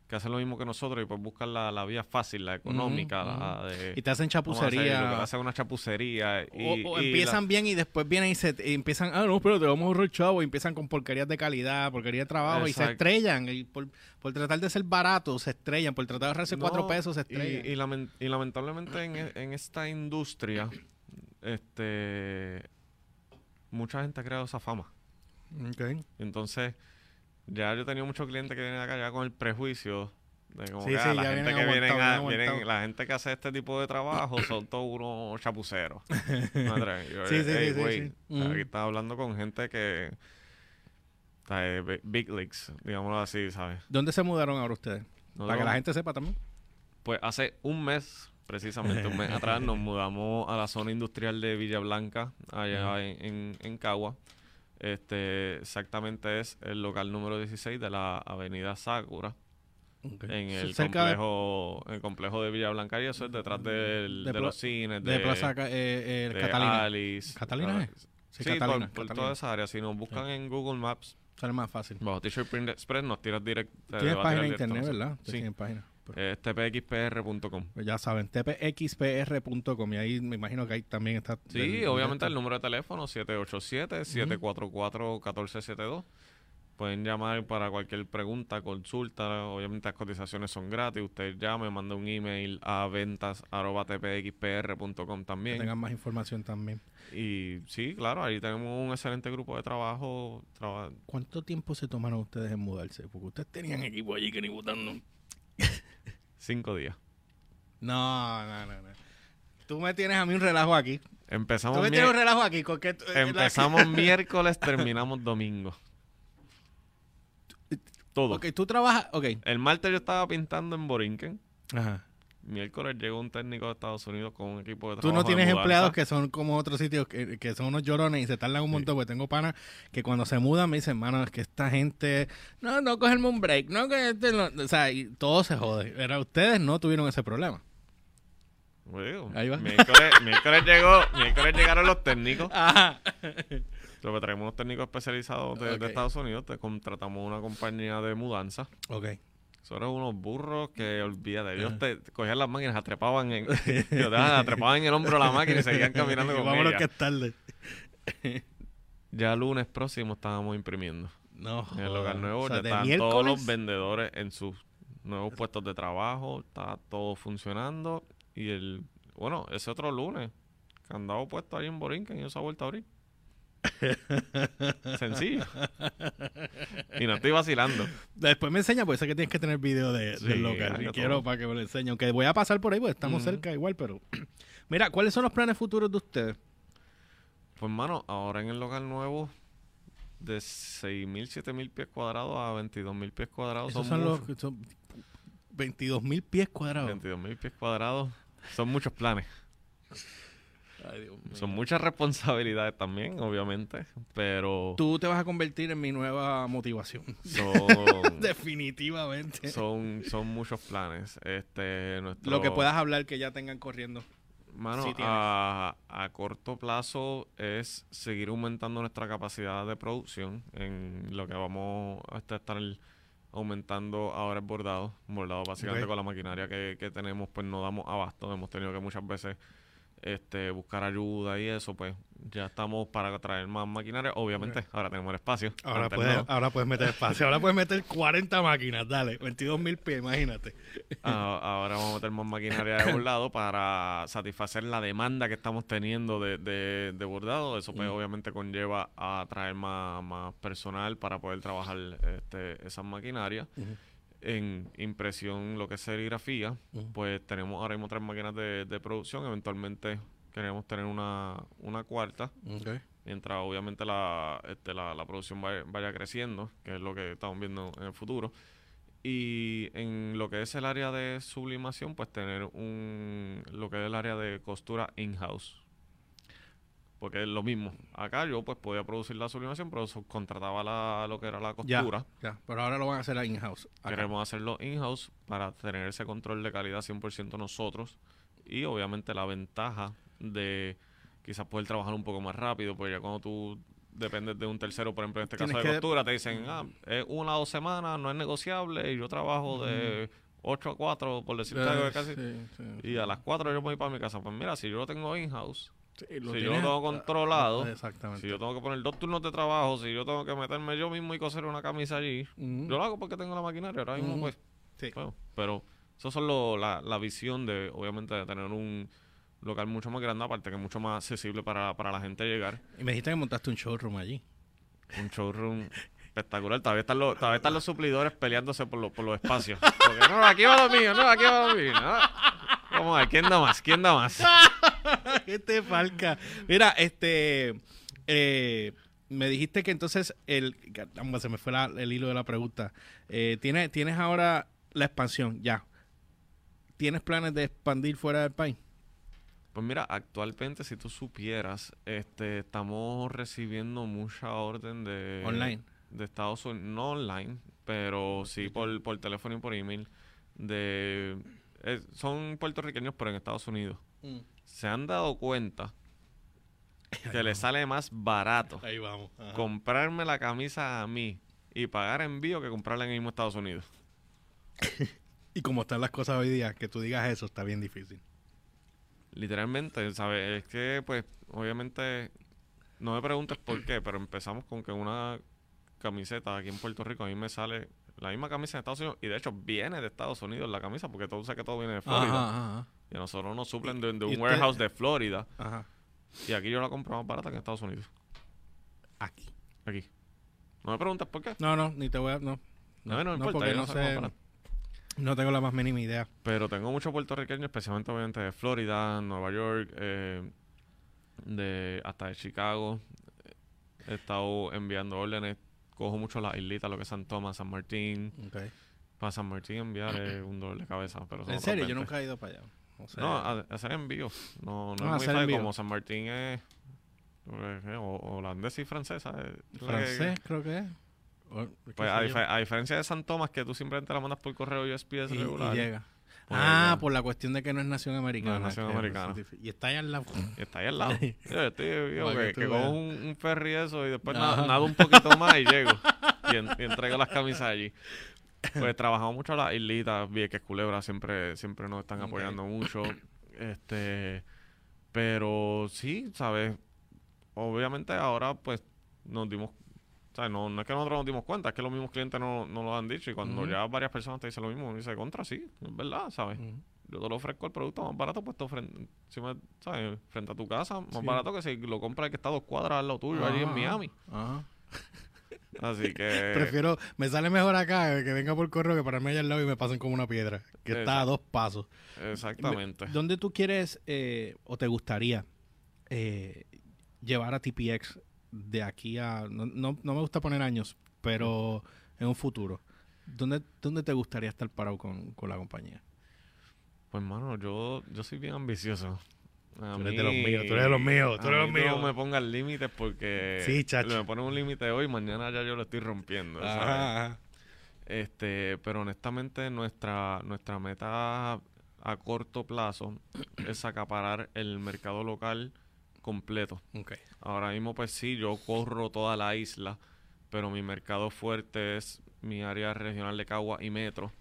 que hace lo mismo que nosotros y pues buscan la, la vía fácil, la económica, Ujú, la de... Y te hacen chapucería. hacen una chapucería. O, Y, o y la- empiezan bien y después vienen y se y empiezan, ah, no, pero te vamos a ahorrar chavo. Y empiezan con porquerías de calidad, porquería de trabajo y se estrellan. Y por, por tratar de ser baratos, se estrellan. Por tratar de ahorrarse cuatro pesos, se estrellan. y y lamentablemente en, en esta industria, este mucha gente ha creado esa fama. Entonces, ya yo he tenido muchos clientes que vienen acá ya con el prejuicio de como Sí, que, ah, sí, la gente que vienen, a- vienen la gente que hace este tipo de trabajo [coughs] son todos unos chapuceros. [laughs] Madre, yo, Sí, sí, "Ey, sí, sí, güey, sí. Ujú. Aquí estás hablando con gente que sea, eh, bi- big leagues, digámoslo así, ¿sabes? ¿Dónde se mudaron ahora ustedes? No, Para que la gente sepa también. Pues hace un mes, precisamente un mes [laughs] atrás, nos mudamos a la zona industrial de Villa Blanca, allá en, en, en Cagua. Este, exactamente es el local número 16 de la avenida Sakura, en el Cerca de- complejo, el complejo de Villa Blanca, y eso es detrás del- De de, los cines, de, Plaza eh, eh, de Catalina. Alice. ¿Catalina Ah, es? Sí, Sí, Catalina, por, por Catalina. toda esa área. Si nos buscan en Google Maps, Sale más fácil. bajo T-shirt Print Express, nos tiras directo. Tienes página de internet, ¿verdad? Sí. Tienen página. Pero- Eh, tpxpr.com. pues ya saben, tpxpr.com y ahí me imagino que ahí también está. Sí, del- obviamente del- el número de teléfono 787-744-1472. Pueden llamar para cualquier pregunta, consulta. Obviamente las cotizaciones son gratis. Usted llame, manda un email a ventas.tpxpr.com que también. tengan más información también. Y sí, claro, ahí tenemos un excelente grupo de trabajo. traba- ¿Cuánto tiempo se tomaron ustedes en mudarse? Porque ustedes tenían equipo allí que ni votando. [laughs] cinco días. No, no, no, no. Tú me tienes a mí un relajo aquí. Tú Empezamos, me mier- tienes un relajo aquí. con tú- eh, empezamos [laughs] miércoles, terminamos domingo. Todo. Ok, tú trabajas. Ok. El martes yo estaba pintando en Borinquen. Ajá. Miércoles llegó un técnico de Estados Unidos con un equipo de Tú trabajo. no de tienes empleados que son como otros sitios que, que son unos llorones y se tardan un montón. Porque tengo panas que cuando se mudan me dicen, mano, es que esta gente. No, no, cogerme un break. No, que este no-". O sea, y todo se jode. Pero ustedes no tuvieron ese problema. Ahí va. Miércoles, [laughs] miércoles llegó, miércoles llegaron los técnicos. Ajá. Lo que traemos unos técnicos especializados de, de. Estados Unidos. Te contratamos una compañía de mudanza. Ok. Son unos burros que olvídate. Ellos te, te cogían las máquinas, atrepaban en, [laughs] atrapaban en el hombro la máquina y seguían caminando con Vámonos ella. que es tarde. Ya lunes próximo estábamos imprimiendo. No. En el local nuevo O sea, ya de están todos los vendedores en sus nuevos puestos de trabajo. Está todo funcionando. Y el, bueno, ese otro lunes, candado puesto ahí en Borinquen y se ha vuelto a abrir. [laughs] Sencillo. Y no estoy vacilando. Después me enseña, pues sé que tienes que tener video de, Sí, del local. Y quiero todo. para que me lo enseñe. Aunque voy a pasar por ahí, pues estamos cerca igual, pero. [clears throat] Mira, ¿cuáles son los planes futuros de ustedes? Pues, mano, ahora en el local nuevo, de 6.000, 7.000 pies cuadrados a 22.000 pies cuadrados. Esos son son los. Son 22 mil pies cuadrados. 22.000 pies cuadrados. Son muchos planes. Ay, Dios mío. Son muchas responsabilidades también, obviamente. Pero Tú te vas a convertir en mi nueva motivación. son, [laughs] Definitivamente. son, son muchos planes. Este, nuestro, Lo que puedas hablar que ya tengan corriendo. Mano, sí a, a corto plazo es seguir aumentando nuestra capacidad de producción en lo que vamos a estar aumentando ahora es bordado. Bordado básicamente con la maquinaria que, que tenemos, pues no damos abasto. Hemos tenido que muchas veces este, buscar ayuda y eso, pues ya estamos para traer más maquinaria. Obviamente, ahora tenemos el espacio. Ahora puedes, ahora puedes meter espacio. Ahora puedes meter 40 máquinas. Dale, 22 mil pies, imagínate. Ah, ahora vamos a meter más maquinaria de bordado para satisfacer la demanda que estamos teniendo de, de, de bordado. Eso pues Mm. obviamente conlleva a traer más, más personal para poder trabajar este, esas maquinarias. En impresión, lo que es serigrafía, pues tenemos ahora mismo tres máquinas de, de producción. Eventualmente queremos tener una, una cuarta, mientras obviamente la, este, la, la producción vaya, vaya creciendo, que es lo que estamos viendo en el futuro. Y en lo que es el área de sublimación, pues tener un lo que es el área de costura in-house. Porque es lo mismo. Acá yo pues podía producir la sublimación, pero contrataba la, lo que era la Ya, costura. ya. Pero ahora lo van a hacer in-house. Queremos hacerlo in-house para tener ese control de calidad 100% nosotros y obviamente la ventaja de quizás poder trabajar un poco más rápido, porque ya cuando tú dependes de un tercero, por ejemplo, en este caso de costura, te dicen, ah, es una o dos semanas, no es negociable y yo trabajo de 8 a 4, por decirte algo de Eh, casi. sí, sí. Y a las 4 yo me voy para mi casa. Pues mira, si yo lo tengo in-house, Sí, si yo lo tengo controlado, Exactamente. si yo tengo que poner dos turnos de trabajo, si yo tengo que meterme yo mismo y coser una camisa allí, yo lo hago porque tengo la maquinaria. Ahora mismo, pues, Sí. bueno, pero eso son lo- la, la visión de, obviamente, de tener un local mucho más grande, aparte que mucho más accesible para, para la gente llegar. Y me dijiste que montaste un showroom allí. Un showroom espectacular. Todavía están los, todavía están los suplidores peleándose por, los por los espacios. [laughs] Porque, no, aquí va lo mío, no, aquí va lo mío. ¿no? Vamos a ver, ¿quién da más? ¿Quién da más? [laughs] [laughs] este falca. Mira, este. eh, me dijiste que entonces. el caramba, Se me fue la- el hilo de la pregunta. Eh, ¿tienes, ¿Tienes ahora la expansión? Ya. ¿Tienes planes de expandir fuera del país? Pues mira, actualmente si tú supieras, este, estamos recibiendo mucha orden de... Online. De Estados Unidos, no online, pero sí por, por teléfono y por email. De, eh, son puertorriqueños, pero en Estados Unidos. Se han dado cuenta que les sale más barato [laughs] Ahí vamos. ajá. comprarme la camisa a mí y pagar envío que comprarla en el mismo Estados Unidos. [laughs] Y como están las cosas hoy día, que tú digas eso está bien difícil. Literalmente, ¿sabes? Es que, pues, obviamente, no me preguntes por qué, pero empezamos con que una camiseta aquí en Puerto Rico, a mí me sale la misma camisa en Estados Unidos, y de hecho viene de Estados Unidos la camisa, porque tú sabes que todo viene de Florida. Ajá, ajá, Y a nosotros nos suplen de, de ¿Y un usted- warehouse de Florida, ajá. y aquí yo la compro más barata que en Estados Unidos. Aquí. Aquí. No me preguntes por qué. No, no, ni te voy a. No, No, no, importa, porque yo no no sé. No tengo la más mínima idea. Pero tengo muchos puertorriqueños, especialmente obviamente de Florida, Nueva York, eh, de hasta de Chicago. He estado enviando órdenes. Cojo mucho las islitas, lo que es San Tomás, San Martín. Okay. Para San Martín enviar es [clears throat] un dolor de cabeza. Pero En serio, yo 20. nunca he ido para allá. O sea, No, a- hacer envíos. No, no Ah, es muy fácil. Como San Martín es eh, o- holandés y francesa. francés, creo que es. Pues a, yo. dife- a diferencia de San Tomás, que tú simplemente la mandas por correo USPS y, y regular. llega. Pues ah, por la cuestión de que no es nación americana. No es nación americana. es. Y está allá al lado. Y está ahí al lado. [laughs] Yo estoy Para que que, cojo un, un ferry eso y después Ajá. na- nado un poquito más y llego. Y, en- y entrego las camisas allí. Pues trabajamos mucho las islitas, Vieques, Culebra, siempre, siempre nos están apoyando mucho. Este, pero sí, ¿sabes? Obviamente ahora pues nos dimos, ¿sabes? No, no es que nosotros nos dimos cuenta, es que los mismos clientes no, no lo han dicho y cuando ya varias personas te dicen lo mismo, uno dice, contra, sí, es verdad, ¿sabes? Yo te lo ofrezco el producto más barato puesto frente, encima, ¿sabes? frente a tu casa, más Sí. barato que si lo compras el que está a dos cuadras al lado tuyo, allí en Miami. Ajá. Así [laughs] que... Prefiero, me sale mejor acá que venga por correo que pararme allá al lado y me pasen como una piedra, que está a dos pasos. Exactamente. ¿Dónde tú quieres eh, o te gustaría eh, llevar a TPX de aquí a... No, no, no me gusta poner años, pero en un futuro. ¿Dónde, dónde te gustaría estar parado con, con la compañía? Pues, mano, yo, yo soy bien ambicioso. A Tú eres de los míos, tú eres de los míos, tú eres de los No míos. me pongas límites porque... Sí, chacho. Me ponen un límite hoy, mañana ya yo lo estoy rompiendo, ¿sabes? Ajá, ajá. Este, pero honestamente nuestra, nuestra meta a corto plazo [clears throat] es acaparar el mercado local completo. Ok. Ahora mismo pues sí, yo corro toda la isla, pero mi mercado fuerte es mi área regional de Cagua y Metro.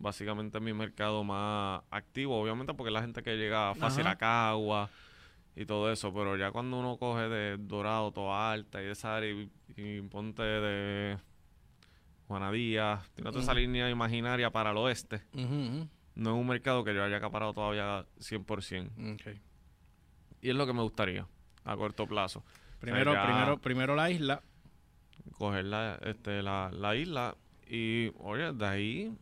Básicamente es mi mercado más activo, obviamente porque es la gente que llega fácil Ajá. a Cagua y todo eso, pero ya cuando uno coge de Dorado, Toa Alta y de esa área y, y ponte de Juana Díaz, tiene toda esa línea imaginaria para el oeste, no es un mercado que yo haya acaparado todavía 100%. Ok. Y es lo que me gustaría a corto plazo. Primero, primero, primero la isla. coger la, este, la, la isla y, oye, de ahí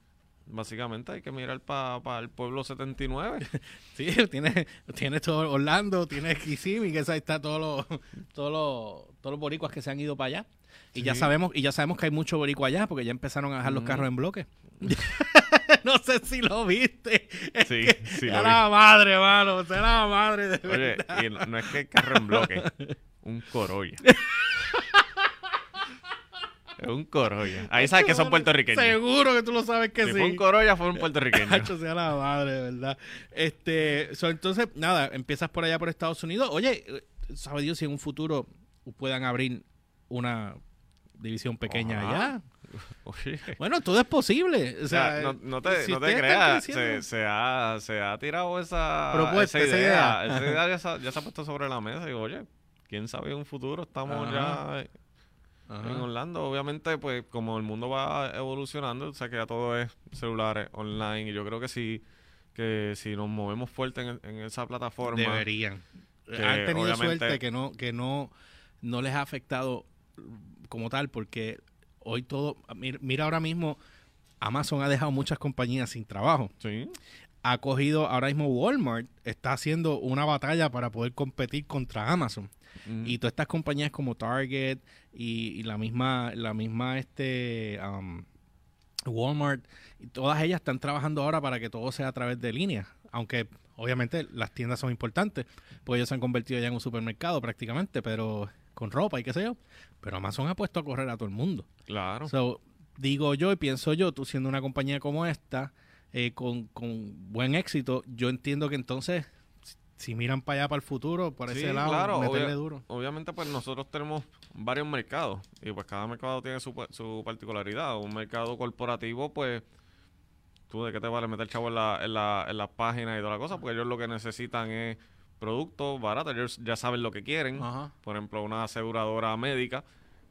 básicamente hay que mirar para el pueblo 79. [laughs] Sí, tiene, tiene todo Orlando, tiene Kissimmee, que ahí está todos los, todos los, todos los boricuas que se han ido para allá. Y ya sabemos, y ya sabemos que hay mucho boricua allá, porque ya empezaron a dejar los Ujú. carros en bloque. [laughs] no sé si lo viste. Es Sí, que sí lo vi. la madre, mano. Sea la madre de Oye, verdad. y no, no es que el carro en bloque, [laughs] un Corolla. Es un Corolla. Ahí sabes que son puertorriqueños. Seguro que tú lo sabes que Si sí. fue un Corolla, fue un puertorriqueño. Hacho, sea la madre, verdad. Este, so, entonces, nada, empiezas por allá por Estados Unidos. Oye, sabe Dios si en un futuro puedan abrir una división pequeña allá. [laughs] Oye. Bueno, todo es posible. O sea, no, no te, si no te creas, se, se ha, se ha tirado esa, Propuesta, esa esa idea. idea. Esa idea ya, se, ya se ha puesto sobre la mesa. Y digo, oye, quién sabe en un futuro estamos Ajá. ya Ajá. en Orlando. Obviamente, pues como el mundo va evolucionando, o sea que ya todo es celulares, online. Y yo creo que si, que si nos movemos fuerte en, en esa plataforma, Deberían. que Han tenido suerte que no, que no, no les ha afectado como tal, porque hoy todo, mira, mira ahora mismo, Amazon ha dejado muchas compañías sin trabajo. sí, Ha cogido, ahora mismo Walmart está haciendo una batalla para poder competir contra Amazon. Mm, Y todas estas compañías como Target y, y la misma, la misma este um, Walmart, y todas ellas están trabajando ahora para que todo sea a través de línea. Aunque obviamente las tiendas son importantes, pues ellos se han convertido ya en un supermercado prácticamente, pero con ropa y qué sé yo. Pero Amazon ha puesto a correr a todo el mundo. claro. So, digo yo y pienso yo, tú siendo una compañía como esta, eh, con, con buen éxito, yo entiendo que entonces, si- miran para allá, para el futuro, por Sí, ese lado, claro, meterle obvia- duro. Obviamente, pues nosotros tenemos varios mercados y pues cada mercado tiene su, pa- su particularidad. Un mercado corporativo, pues, tú de qué te vale meter chavo en la, en la, en las páginas y toda la cosa, porque ellos lo que necesitan es productos baratos, ellos ya saben lo que quieren. Ajá. Por ejemplo, una aseguradora médica,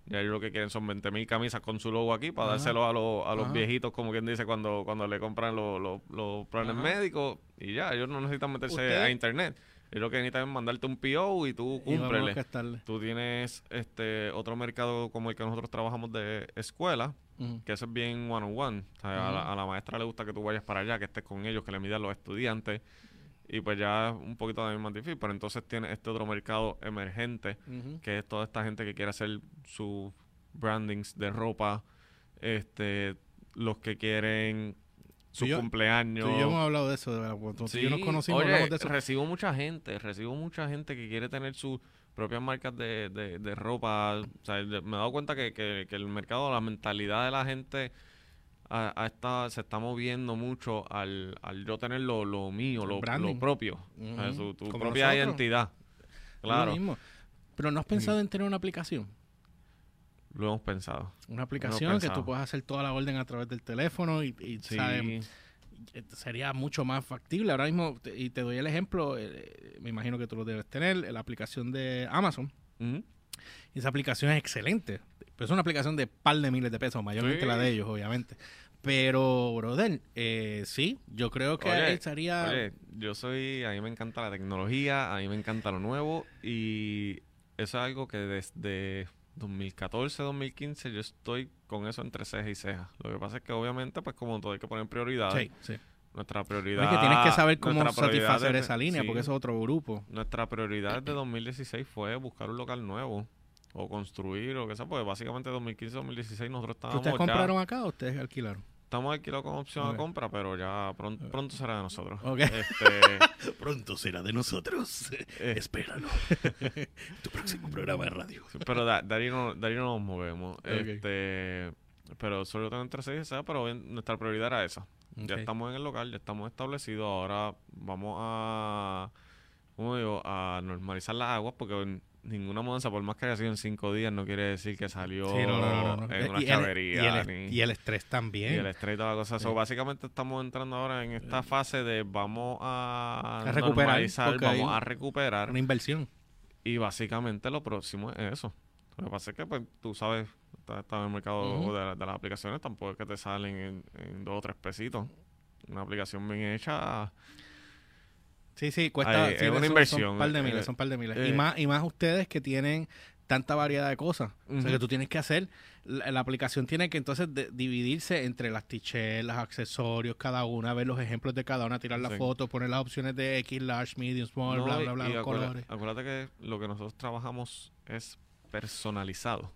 ya ellos lo que quieren son 20 mil camisas con su logo aquí para Ajá. dárselo a, los- a los Ajá. viejitos, como quien dice, cuando, cuando le compran los, los, los planes Ajá. médicos y ya, ellos no necesitan meterse a internet. Ellos lo que necesitan es mandarte un PO y tú Y cúmplele. gastarle. Tú tienes este otro mercado como el que nosotros trabajamos de escuela, que ese es bien one on one. O sea, a, la, a la maestra le gusta que tú vayas para allá, que estés con ellos, que le midas los estudiantes. Y pues ya es un poquito también más difícil. Pero entonces tiene este otro mercado emergente, que es toda esta gente que quiere hacer sus brandings de ropa, este los que quieren su cumpleaños. Tú y yo hemos hablado de eso, de verdad, cuando tú y yo nos Sí, conocimos, oye, hablamos de eso. recibo mucha gente, recibo mucha gente que quiere tener sus propias marcas de, de, de ropa. O sea, me he dado cuenta que, que, que el mercado, la mentalidad de la gente ha estado- se está moviendo mucho al, al yo tener lo, lo mío, lo, lo propio, o sea, Ujú, su- tu propia nosotros. identidad. Claro, mismo. Pero no has pensado en tener una aplicación. lo hemos pensado. Una aplicación que tú puedas hacer toda la orden a través del teléfono y, y, Sí, ¿sabes? Eh, sería mucho más factible. Ahora mismo, te- y te doy el ejemplo, eh, me imagino que tú lo debes tener, la aplicación de Amazon. Ujú. Y esa aplicación es excelente. Pero es una aplicación de par de miles de pesos, mayormente Sí. la de ellos, obviamente. Pero, brother, eh, sí, yo creo que Oye, estaría... Oye, yo soy, a mí me encanta la tecnología, a mí me encanta lo nuevo y eso es algo que desde 2014, 2015 yo estoy con eso entre ceja y ceja. Lo que pasa es que obviamente pues como todo hay que poner prioridades. sí, sí. Nuestra prioridad... es que tienes que saber cómo nuestra prioridad satisfacer esa línea, sí, porque eso es otro grupo. Nuestra prioridad de 2016 fue buscar un local nuevo o construir o qué sea, porque básicamente 2015-2016 nosotros estábamos ¿Ustedes ya- compraron acá o ustedes alquilaron? estamos alquilados con opción Ok. a compra, pero ya pronto, pronto será de nosotros. Ok. Este, [laughs] Pronto será de nosotros. Eh. Espéralo. [laughs] tu próximo programa de radio. Pero da, de ahí no, de ahí no nos movemos. Este, pero solo tengo entre 6 y 6, pero nuestra prioridad era esa. Ya estamos en el local, ya estamos establecidos. Ahora vamos a, ¿cómo digo? A normalizar las aguas porque ninguna mudanza, por más que haya sido en cinco días, no quiere decir que salió Sí, no, no, no, no. en una Y el- chavería. y el, ni- y el estrés también. y el estrés y toda la cosa. So, Sí. básicamente estamos entrando ahora en esta fase de vamos a, A recuperar, normalizar, vamos a recuperar. Una inversión. Y básicamente lo próximo es eso. Lo que pasa es que, pues, tú sabes, está, está en el mercado de, de las aplicaciones, tampoco es que te salen en, en dos o tres pesitos. Una aplicación bien hecha. Sí, sí, cuesta. Sí, es una son- inversión, Son un par de eh, miles, eh, son un par de miles. eh. y, más, y más ustedes que tienen tanta variedad de cosas. O sea, que tú tienes que hacer. La, la aplicación tiene que entonces de- dividirse entre las los accesorios, cada una, ver los ejemplos de cada una, tirar la Sí. foto, poner las opciones de X, large, medium, small, No, bla, bla, bla, y los acuérdate, colores. acuérdate que lo que nosotros trabajamos es personalizado.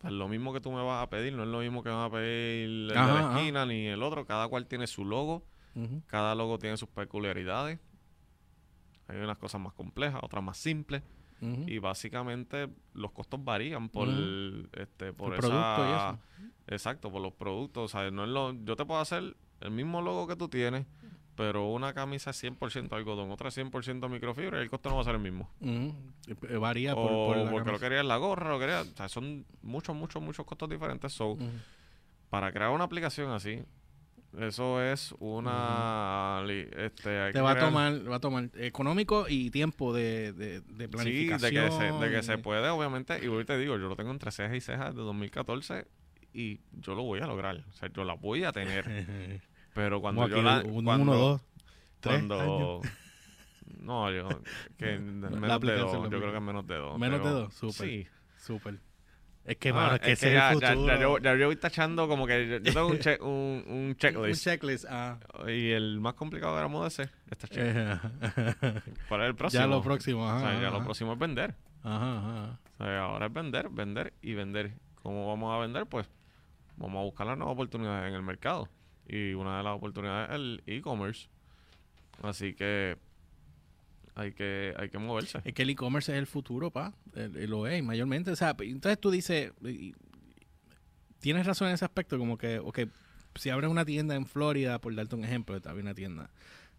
Pues lo mismo que tú me vas a pedir, no es lo mismo que van a pedir el de la ajá. esquina ni el otro. Cada cual tiene su logo, cada logo tiene sus peculiaridades. Hay unas cosas más complejas, otras más simples. Y básicamente los costos varían por, este, por El esa- producto y eso. Exacto, por los productos. O sea, no es lo, yo te puedo hacer el mismo logo que tú tienes, pero una camisa es 100% algodón, otra es 100% microfibra y el costo no va a ser el mismo. Ujú. Eh, Varía por, o por la porque lo camisa. querías la gorra, lo querías... O sea, son muchos, muchos, muchos costos diferentes. So, Ujú. para crear una aplicación así, eso es una... li- este, hay Te va a crear- tomar, va a tomar económico y tiempo de, de, de Sí, de planificación. que, se, de que se puede, obviamente. Y hoy te digo, yo lo tengo entre cejas y cejas de 2014 y yo lo voy a lograr. O sea, yo la voy a tener. [laughs] Pero cuando yo la... uno, cuando, uno, dos, tres cuando- años. [laughs] No, yo... Que [laughs] en La menos de dos. Yo mismo. creo que en menos de dos. Menos de dos, súper. Sí. Súper. Es que, Ah, mano, es que ese es ya, el ya- futuro. ya yo, ya yo voy tachando como que... Yo, yo tengo un, che- un, un [laughs] Un checklist. checklist. Ah. y el más complicado era ese. Este check. Eh, ¿Cuál es el próximo? ya lo próximo. Ajá, O sea, ya ajá, lo próximo es vender. Ajá, ajá. O sea, ahora es vender, vender y vender. ¿Cómo vamos a vender? Pues vamos a buscar las nuevas oportunidades en el mercado. Y una de las oportunidades es el e-commerce. Así que hay que hay que moverse. Es que el e-commerce es el futuro, pa. El- el- lo es, mayormente. O sea, entonces tú dices, y- tienes razón en ese aspecto, como que, ok, si abres una tienda en Florida, por darte un ejemplo, de abrir una tienda,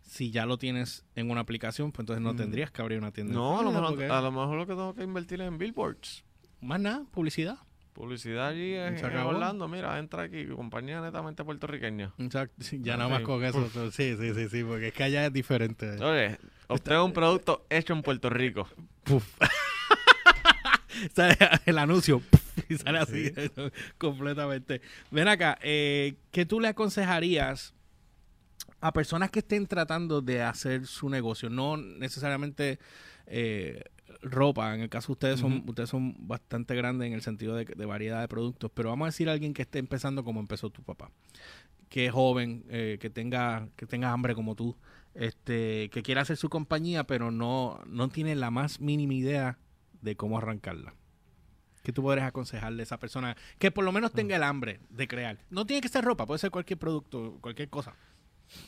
si ya lo tienes en una aplicación, pues entonces no Mm. tendrías que abrir una tienda. en No, a lo, Florida, mejor, porque- a lo mejor lo que tengo que invertir es en billboards. Más nada, publicidad. Publicidad allí acabó. Orlando. Mira, entra aquí, compañía netamente puertorriqueña. Exacto, ya nada más con eso. Sí, sí, sí, sí, porque es que allá es diferente. Oye, obtengo un producto hecho en Puerto Rico. Puf. [laughs] sale el anuncio y sale así completamente. Ven acá, eh, ¿qué tú le aconsejarías a personas que estén tratando de hacer su negocio? No necesariamente eh, ropa, en el caso de ustedes son, ustedes son bastante grandes en el sentido de, de variedad de productos, pero vamos a decir a alguien que esté empezando como empezó tu papá, que es joven, eh, que tenga, que tenga hambre como tú, este, que quiera hacer su compañía, pero no, no tiene la más mínima idea de cómo arrancarla. ¿Qué tú podrías aconsejarle a esa persona que por lo menos tenga el hambre de crear? No tiene que ser ropa, puede ser cualquier producto, cualquier cosa.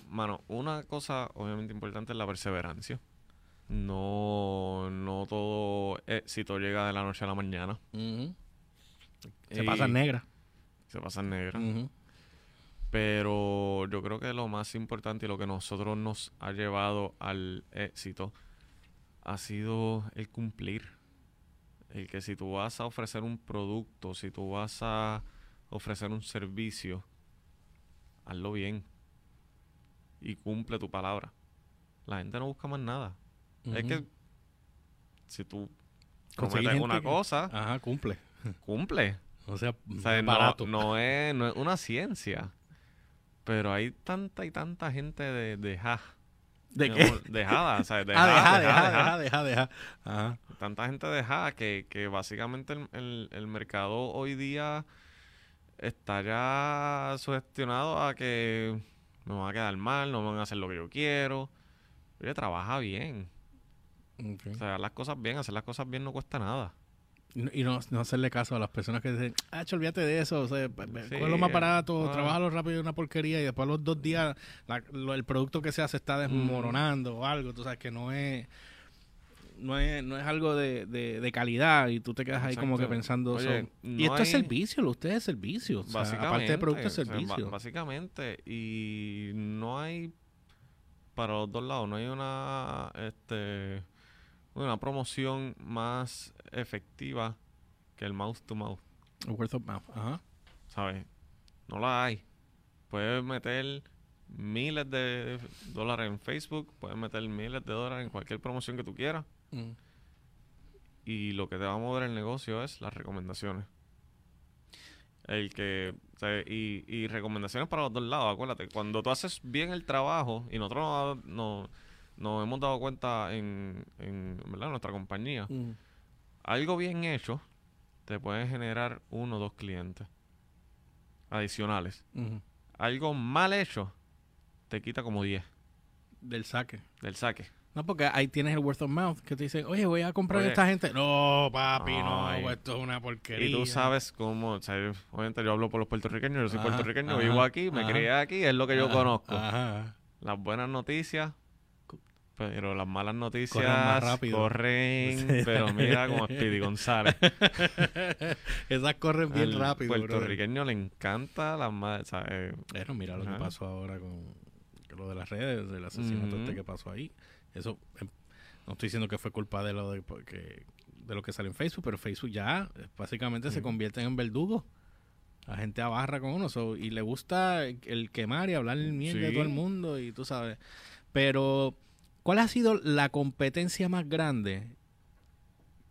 Mano, una cosa obviamente importante es la perseverancia. No, no todo éxito llega de la noche a la mañana. Se pasa negra. Se pasa en negra. Pero yo creo que lo más importante y lo que nosotros nos ha llevado al éxito ha sido el cumplir. El que si tú vas a ofrecer un producto, si tú vas a ofrecer un servicio, hazlo bien. Y cumple tu palabra. La gente no busca más nada. Es que si tú prometes una que- cosa, Ajá, cumple. cumple. [laughs] O sea, O sea, no, barato. no es, no es una ciencia. Pero hay tanta y tanta gente de, de ja. ¿De qué? amor, Dejada, o sea, de ah, ja, deja, de ja, deja, de ja. deja, deja, deja. Ajá. Tanta gente de ja que, que básicamente el, el- el mercado hoy día está ya sugestionado a que me van a quedar mal, no me van a hacer lo que yo quiero. Oye, trabaja bien. Ok. O sea, las cosas bien, hacer las cosas bien no cuesta nada. Y no- no, hacerle caso a las personas que dicen, ah, olvídate de eso, o sea, Sí, lo más barato, ah. trabajalo rápido y una porquería y después a los dos días la- lo- el producto que sea se está desmoronando o algo, tú sabes que no es no es, no es algo de, de- de calidad y tú te quedas ahí como que pensando Oye, y esto es servicio, lo ustedes es servicio, o sea, Básicamente. aparte de producto es o sea, ba- servicio. básicamente. Y no hay. Para los dos lados, no hay una. Este. Una promoción más efectiva que el mouth to mouth. Word of mouth, ajá. ¿Sabes? No la hay. Puedes meter miles de dólares en Facebook, puedes meter miles de dólares en cualquier promoción que tú quieras. Mm. Y lo que te va a mover el negocio es las recomendaciones. El que. o sea, y, y recomendaciones para los dos lados, acuérdate. Cuando tú haces bien el trabajo, y nosotros nos, nos- nos hemos dado cuenta en, en ¿verdad? nuestra compañía, Mm. algo bien hecho te puede generar uno o dos clientes adicionales. Algo mal hecho te quita como 10 Del saque. del saque. No, porque ahí tienes el word of mouth que te dicen, oye, voy a comprar a Oye. esta gente. No, papi, no, esto es una porquería. Y tú sabes cómo, o sea, obviamente yo hablo por los puertorriqueños, yo soy Ajá, puertorriqueño, ajá, vivo aquí, me ajá. crié aquí, es lo que yo conozco. Las buenas noticias, pero las malas noticias Corren más rápido. corren, Sí. pero mira como Speedy González. [laughs] Esas corren bien Al rápido. brother. puertorriqueño le encanta las malas, ¿sabes? Bueno, mira lo que pasó ahora con lo de las redes, el asesinato este que pasó ahí. Eso, em, no estoy diciendo que fue culpa de lo de, porque, de lo que sale en Facebook, pero Facebook ya eh, básicamente se convierte en verdugo. La gente abarra con uno so, y le gusta el, el quemar y hablar mierda de Sí. todo el mundo y tú sabes. Pero, ¿cuál ha sido la competencia más grande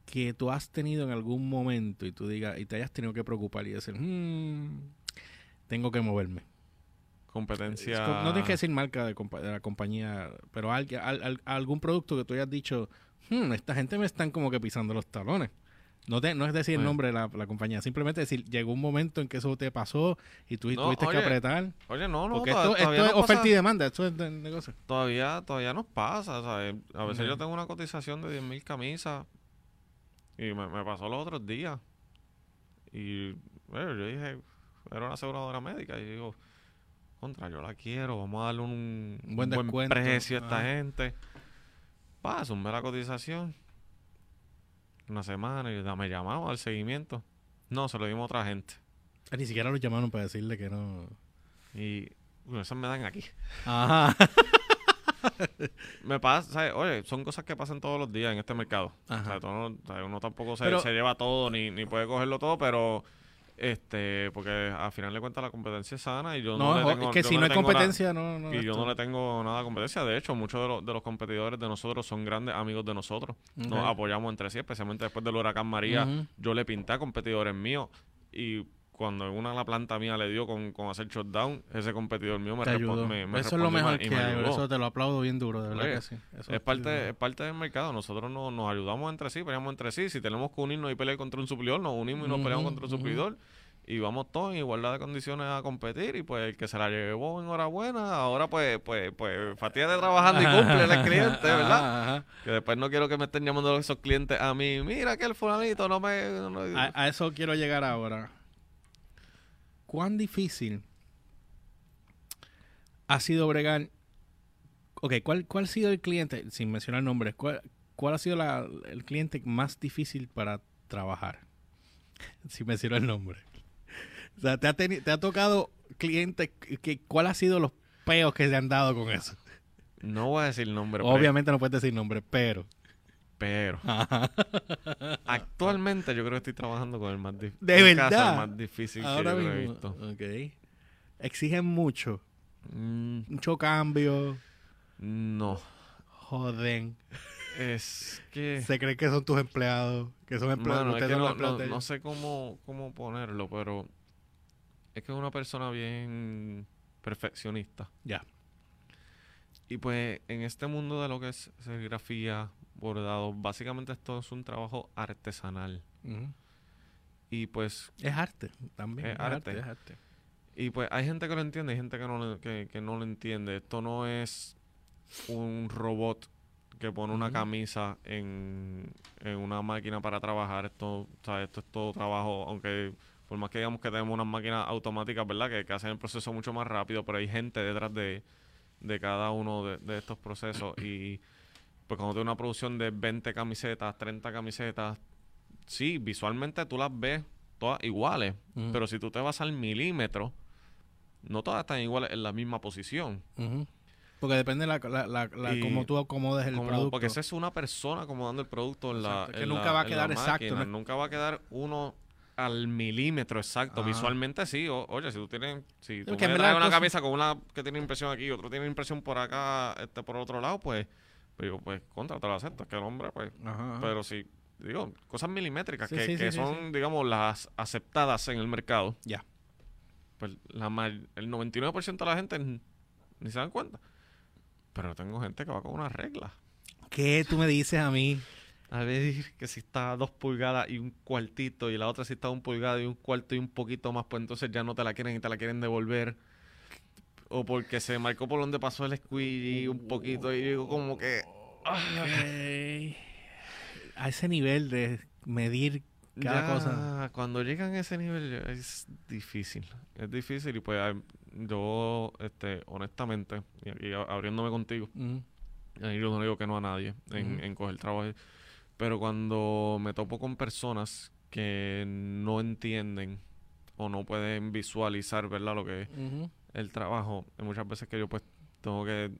que tú has tenido en algún momento y tú digas y te hayas tenido que preocupar y decir, "Hmm, tengo que moverme? Competencia. No tienes que decir marca de, compa- de la compañía, pero al- al- algún producto que tú hayas dicho, "Hmm, esta gente me están como que pisando los talones. No, te, no es decir el nombre de la, la compañía, simplemente decir, llegó un momento en que eso te pasó y tú No, tuviste oye, que apretar. Oye, no, no, Porque esto, es oferta y demanda, esto es negocio. todavía, todavía nos pasa, ¿sabes? A veces yo tengo una cotización de 10 mil camisas y me, me pasó los otros días. Y bueno, yo dije, era una aseguradora médica y digo, contra, yo la quiero, vamos a darle un, Un buen un descuento, precio a esta ajá. gente. Pa, sumé la cotización. Una semana y me llamamos al seguimiento. No, se lo dimos a otra gente. Ah, Ni siquiera los llamaron para decirle que no. Y bueno, esas me dan aquí. Ajá. [laughs] Me pasa, ¿sabes? Oye, son cosas que pasan todos los días en este mercado. Ajá. O sea, o uno tampoco se, Pero- se lleva todo ni, ni puede cogerlo todo, pero este, porque al final de cuentas la competencia es sana y yo no, No, le tengo, es que si no hay competencia, no. no y yo no le tengo nada de competencia. De hecho, muchos de los, de los competidores de nosotros son grandes amigos de nosotros. Nos apoyamos entre sí, especialmente después del huracán María. Yo le pinté a competidores míos y cuando en una la planta mía le dio con, con hacer shutdown, ese competidor mío me ayudó. me- me eso es lo mejor que me hay, eso te lo aplaudo bien duro, de verdad Oye, que sí. Eso Es parte, es parte del mercado. Nosotros no, nos ayudamos entre sí, peleamos entre sí. Si tenemos que unirnos y pelear contra un suplidor, nos unimos y nos peleamos contra un ujú. suplidor. Y vamos todos en igualdad de condiciones a competir. Y pues el que se la llevó, enhorabuena. Ahora pues, pues, pues, fatíate trabajando y cumple el cliente, ¿verdad? Ajá, ajá. Que después no quiero que me estén llamando esos clientes a mí. Mira que el fulanito no me... no- A, a eso quiero llegar ahora. ¿Cuán difícil ha sido bregar? Ok, ¿cuál, cuál ha sido el cliente, sin mencionar nombres, cuál, cuál ha sido la- el cliente más difícil para trabajar? [laughs] Sin mencionar el nombre. O sea, ¿te ha, te ha tocado clientes que, cuál ha sido los peos que se han dado con eso? no voy a decir nombre. pero- Obviamente no puedes decir nombre, pero... Pero [laughs] actualmente yo creo que estoy trabajando con el más difícil. ¿De verdad? el más difícil Ahora que yo he mismo. visto. Ok. Exigen mucho. Mm, Mucho cambio. no. Joden. Es que... Se cree que son tus empleados. Que son empleados. Mano, es que no, empleados no- no sé cómo, cómo ponerlo, pero es que es una persona bien perfeccionista. Ya. Y pues en este mundo de lo que es serigrafía, bordado, básicamente esto es un trabajo artesanal. Y pues Es arte también. Es Es, arte. arte. Es arte. Y pues hay gente que lo entiende y gente que no, lo- que, que no lo entiende. Esto no es un robot que pone una camisa en, en una máquina para trabajar. Esto, o sea, esto es todo trabajo, aunque por más que digamos que tenemos unas máquinas automáticas, ¿verdad? Que, que hacen el proceso mucho más rápido, pero hay gente detrás de, de cada uno de, de estos procesos. Y pues cuando tienes una producción de 20 camisetas, 30 camisetas, sí, visualmente tú las ves todas iguales, pero si tú te vas al milímetro, no todas están iguales en la misma posición. Porque depende la, la, la, la- cómo tú acomodes el Como- producto. porque esa es una persona acomodando el producto en la. Exacto, que nunca va a quedar exacto. ¿no? Nunca va a quedar uno al milímetro exacto. Ajá. Visualmente sí. o- oye, si tú tienes. Si tú me traes una camisa con una que tiene impresión aquí y otro tiene impresión por acá, este por otro lado, pues. Digo, pues contra, te lo acepto. Es que el hombre, pues. Ajá, ajá. Pero sí. Digo, cosas milimétricas Sí, que, sí, que sí, son, digamos, las aceptadas en el mercado. Ya. Pues la el 99% de la gente ni se dan cuenta. Pero tengo gente que va con una regla. ¿Qué tú me dices a mí? A ver, que si está a dos pulgadas y un cuartito, y la otra si está a un pulgada y un cuarto y un poquito más, pues entonces ya no te la quieren y te la quieren devolver. O porque se marcó por donde pasó el squeegee un poquito, y digo como que... A ese nivel de medir cada Ya, cosa. Cuando llegan a ese nivel es difícil. Es difícil y pues ah, yo, este, honestamente, y a- abriéndome contigo, Ujú, ahí yo no digo que no a nadie en, Ujú. en coger trabajo. Pero cuando me topo con personas que no entienden o no pueden visualizar, ¿verdad? Lo que. El trabajo, hay muchas veces que yo pues tengo que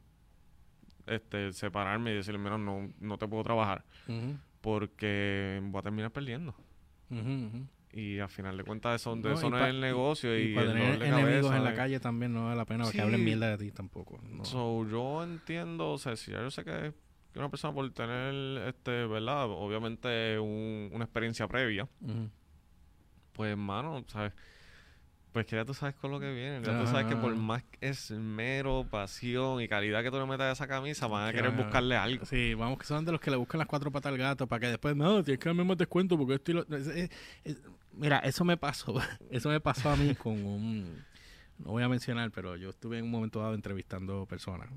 este, separarme y decirle, mira, no, no te puedo trabajar porque voy a terminar perdiendo. Y al final de cuentas eso, de No, eso no es el negocio y, Y para tener enemigos cabeza, en la calle también no vale la pena que Sí. hablen mierda de ti tampoco. no. So, yo entiendo, o sea, si ya yo sé que que una persona por tener, este, ¿verdad? Obviamente un- una experiencia previa, pues, mano, ¿sabes? Pues que ya tú sabes con lo que viene. Ya tú sabes que por más esmero, pasión y calidad que tú le metas a esa camisa, van a Que querer buscarle algo. Sí, vamos, que son de los que le buscan las cuatro patas al gato para que después, no, tienes que darme más descuento porque esto y lo- es- es- es- Mira, eso me pasó, [laughs] eso me pasó a mí con un, no voy a mencionar, pero yo estuve en un momento dado entrevistando personas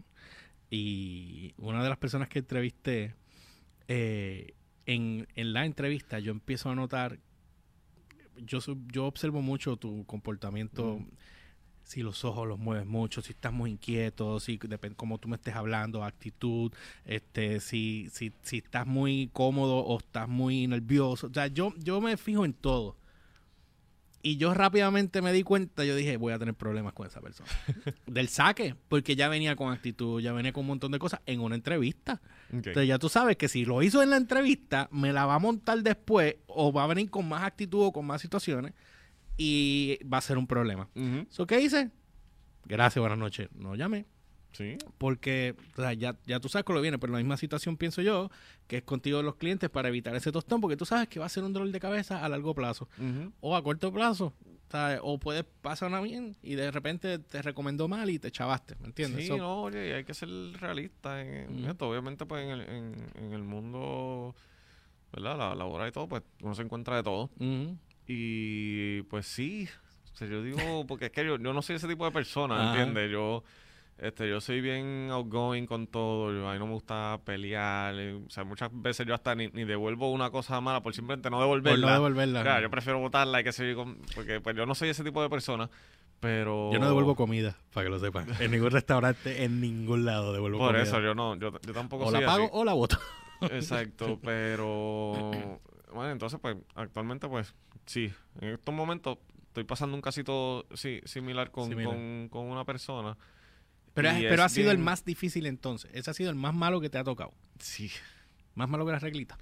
y una de las personas que entrevisté, eh, en, en la entrevista yo empiezo a notar, yo, yo observo mucho tu comportamiento si los ojos los mueves mucho, si estás muy inquieto, si depende cómo tú me estés hablando, actitud, este, si, si, si estás muy cómodo o estás muy nervioso. O sea, yo, yo me fijo en todo. Y yo rápidamente me di cuenta, yo dije, voy a tener problemas con esa persona. [laughs] Del saque, porque ya venía con actitud, ya venía con un montón de cosas en una entrevista. Entonces ya tú sabes que si lo hizo en la entrevista, me la va a montar después o va a venir con más actitud o con más situaciones y va a ser un problema. Ujú. ¿So qué hice? Gracias, buenas noches. No llamé. Sí. Porque o sea, ya, ya tú sabes cómo viene, pero la misma situación pienso yo, que es contigo de los clientes para evitar ese tostón, porque tú sabes que va a ser un dolor de cabeza a largo plazo o a corto plazo. ¿sabes? O puedes pasar una bien y de repente te recomendó mal y te chavaste, ¿me entiendes? Sí, So, no, oye, y hay que ser realista en, esto. Obviamente, pues, en el, en, en el mundo, ¿verdad? La laboral y todo, pues, uno se encuentra de todo. Y, pues, sí. O sea, yo digo, porque es que yo, yo no soy ese tipo de persona. ¿entiendes? Yo, este, yo soy bien outgoing con todo. Yo, a mí no me gusta pelear. y, o sea, muchas veces yo hasta ni, ni devuelvo una cosa mala por simplemente no Por devolverla. no devolverla. Claro, yo prefiero botarla y que se porque pues yo no soy ese tipo de persona, pero Yo no devuelvo comida, para que lo sepan. En ningún restaurante, en ningún lado devuelvo por comida. eso yo no, yo, yo tampoco o soy la pago así. o la voto. [laughs] Exacto, [laughs] pero bueno, entonces pues actualmente pues sí, en estos momentos estoy pasando un casito sí, similar con, Similar. Con, con una persona. Pero, es- ha sido el más difícil entonces. Ese ha sido el más malo que te ha tocado. Sí, Más malo que la reglita.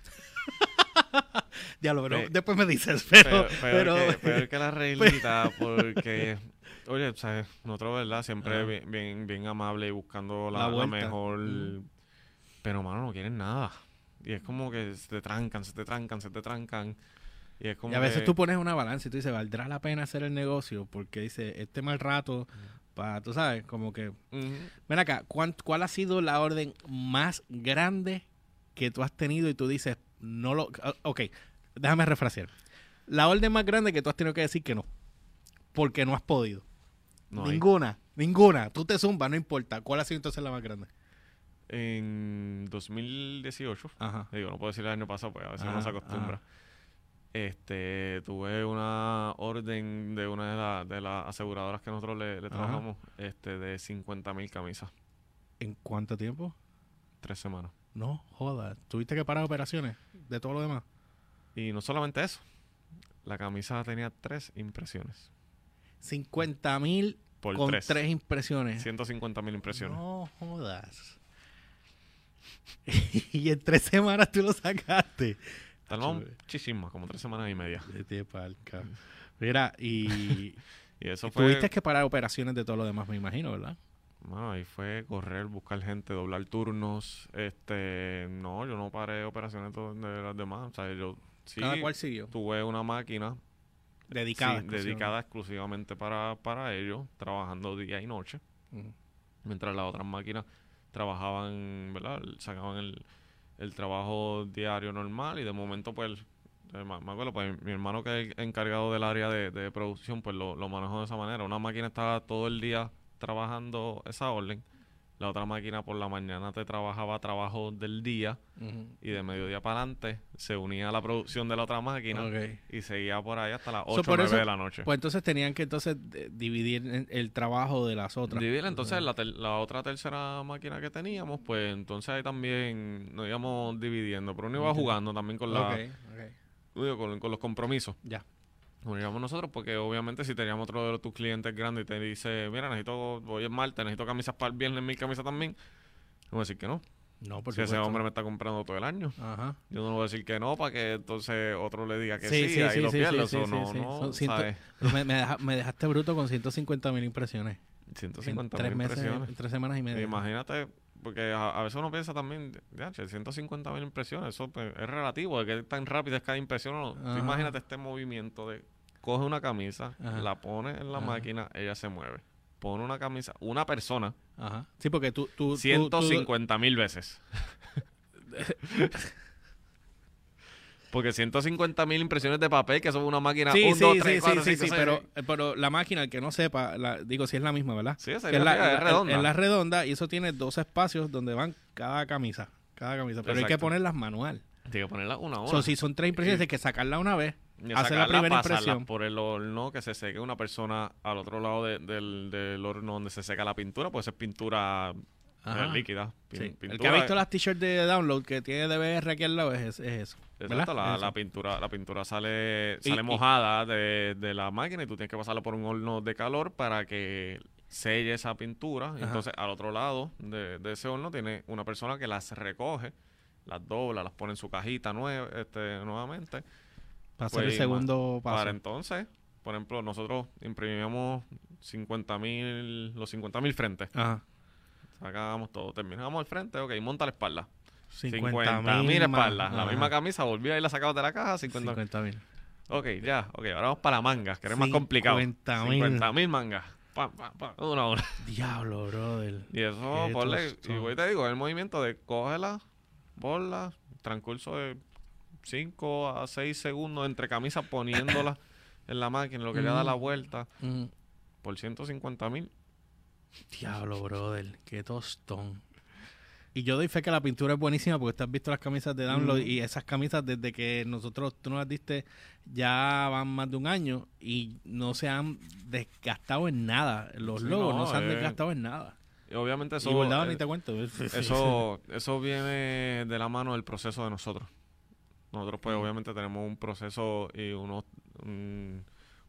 Diablo, [laughs] pero Pe- después me dices, pero... peor, pero, que, peor que la [laughs] reglita porque oye, ¿sabes? nosotros, ¿verdad? Siempre bien, bien, bien amable y buscando la, La mejor. Mm. Pero, mano, no quieren nada. Y es como que se te trancan, se te trancan, se te trancan. Y es como y a veces que- tú pones una balanza y tú dices, ¿valdrá la pena hacer el negocio? Porque dice, este mal rato, para, tú sabes, como que... Ven acá, ¿cuán- ¿cuál ha sido la orden más grande que tú has tenido y tú dices, no lo... ah, Ok, déjame refrasear. La orden más grande que tú has tenido que decir que no. Porque no has podido. No hay. ninguna, ninguna. Tú te zumbas, no importa. ¿Cuál ha sido entonces la más grande? En 2018, Ajá. digo, no puedo decir el año pasado, pues a veces Ajá, uno se acostumbra. Este, tuve una orden de una de, la- de las aseguradoras que nosotros le, trabajamos, este, de 50 mil camisas, ¿En cuánto tiempo? tres semanas. No, joda. ¿Tuviste que parar operaciones de todo lo demás? Y no solamente eso, la camisa tenía tres impresiones. 50 mil Por con tres. tres impresiones. 150 mil impresiones. No jodas. [laughs] y en tres semanas tú lo sacaste. Tardamos muchísimas, como tres semanas y media. Vete palca. Mira, y, [laughs] Y eso y fue... tuviste que parar operaciones de todo lo demás, me imagino, ¿verdad? Bueno, ahí fue correr, buscar gente, doblar turnos. Este, no, yo no paré operaciones de las demás. O sea, yo sí Cada cual siguió. tuve una máquina Dedicada. sí, exclusivamente. dedicada exclusivamente para, para ello, trabajando día y noche. Mientras las otras máquinas trabajaban, ¿verdad? Sacaban el, el trabajo diario normal y de momento, pues, eh, me acuerdo, pues mi hermano que es encargado del área de, de producción, pues lo, lo manejó de esa manera. Una máquina estaba todo el día trabajando esa orden, La otra máquina por la mañana te trabajaba trabajo del día y de mediodía para adelante se unía a la producción de la otra máquina y seguía por ahí hasta las So, 8 o por 9 eso- de la noche. Pues entonces tenían que entonces de- dividir el trabajo de las otras. Dividir, entonces la, ter- la otra tercera máquina que teníamos, pues entonces ahí también nos íbamos dividiendo, pero uno iba jugando también con, la, con los compromisos. Ya. Íbamos nosotros porque obviamente si teníamos otro de tus clientes grandes y te dice, mira, necesito, voy el martes, necesito camisas para el viernes, mil camisas también, vamos a decir que no. No, por si ese hombre me está comprando todo el año. Ajá. Yo no le voy a decir que no para que entonces otro le diga que Sí, sí, sí, ahí sí, lo pierdo. sí, no, no, ¿sabes? [laughs] Me, me deja- me dejaste bruto con 150 mil impresiones. En 150 tres mil meses, impresiones. en tres semanas y media. Imagínate, porque a, a veces uno piensa también, ya, che, 150 mil impresiones, eso pues, es relativo, de que tan rápida es cada impresión. no. Imagínate este movimiento de coge una camisa, Ajá. la pone en la Ajá. máquina, ella se mueve. Pone una camisa, una persona, Ajá. Sí, porque tú... tú, tú- 150 mil veces. [laughs] Porque 150 mil impresiones de papel, que son una máquina Sí, 1, sí, 2, sí, 3, sí, 4, sí, 5, sí, 6. pero, pero la máquina, el que no sepa, la, digo, si es la misma, ¿verdad? Sí, esa es, la, es redonda. es la redonda y eso tiene dos espacios donde van cada camisa. Cada camisa. Pero hay que ponerlas manual. Tiene que ponerla una a una. So, si son tres impresiones, hay que sacarla una vez. Hacer la primera impresión. por el horno, que se seque una persona al otro lado de- del, del horno donde se seca la pintura, puede ser pintura eh, Ajá. líquida. pin- Sí. El que ha visto las t-shirts de download que tiene DBR aquí al lado es, es eso. Exacto, la, la pintura, la pintura sale, sale y- mojada de, de la máquina y tú tienes que pasarla por un horno de calor para que selle esa pintura. Ajá. Entonces, al otro lado de, de ese horno tiene una persona que las recoge, las dobla, las pone en su cajita nueva, este, nuevamente. Para hacer el Pues, segundo paso. Para entonces, por ejemplo, nosotros imprimíamos 50 mil, los 50 mil frentes. Ajá. Sacábamos todo, terminábamos el frente, ok, monta la espalda. 50 mil espaldas. La misma camisa, volvía y la sacabas de la caja, 50 50 mil. Ok, ya, ok, ahora vamos para mangas, que es más complicado. 50.000. 50 mil mangas. Pa, pa, pa, una a una. [laughs] Diablo, brother. Y eso, ponle, y voy te digo, el movimiento de cógela, ponla, transcurso de 5 a 6 segundos entre camisas poniéndola [coughs] en la máquina, lo que le da la vuelta, Mm. por 150 mil. Diablo, brother. Qué tostón. Y yo doy fe que la pintura es buenísima porque tú has visto las camisas de download y esas camisas desde que nosotros, tú nos las diste, ya van más de un año y no se han desgastado en nada. Los Sí, logos no, no, se han eh, desgastado en nada. Y obviamente eso, y bordado eh, ni te cuento. eso, [laughs] eso viene de la mano del proceso de nosotros. Nosotros pues obviamente tenemos un proceso y unos,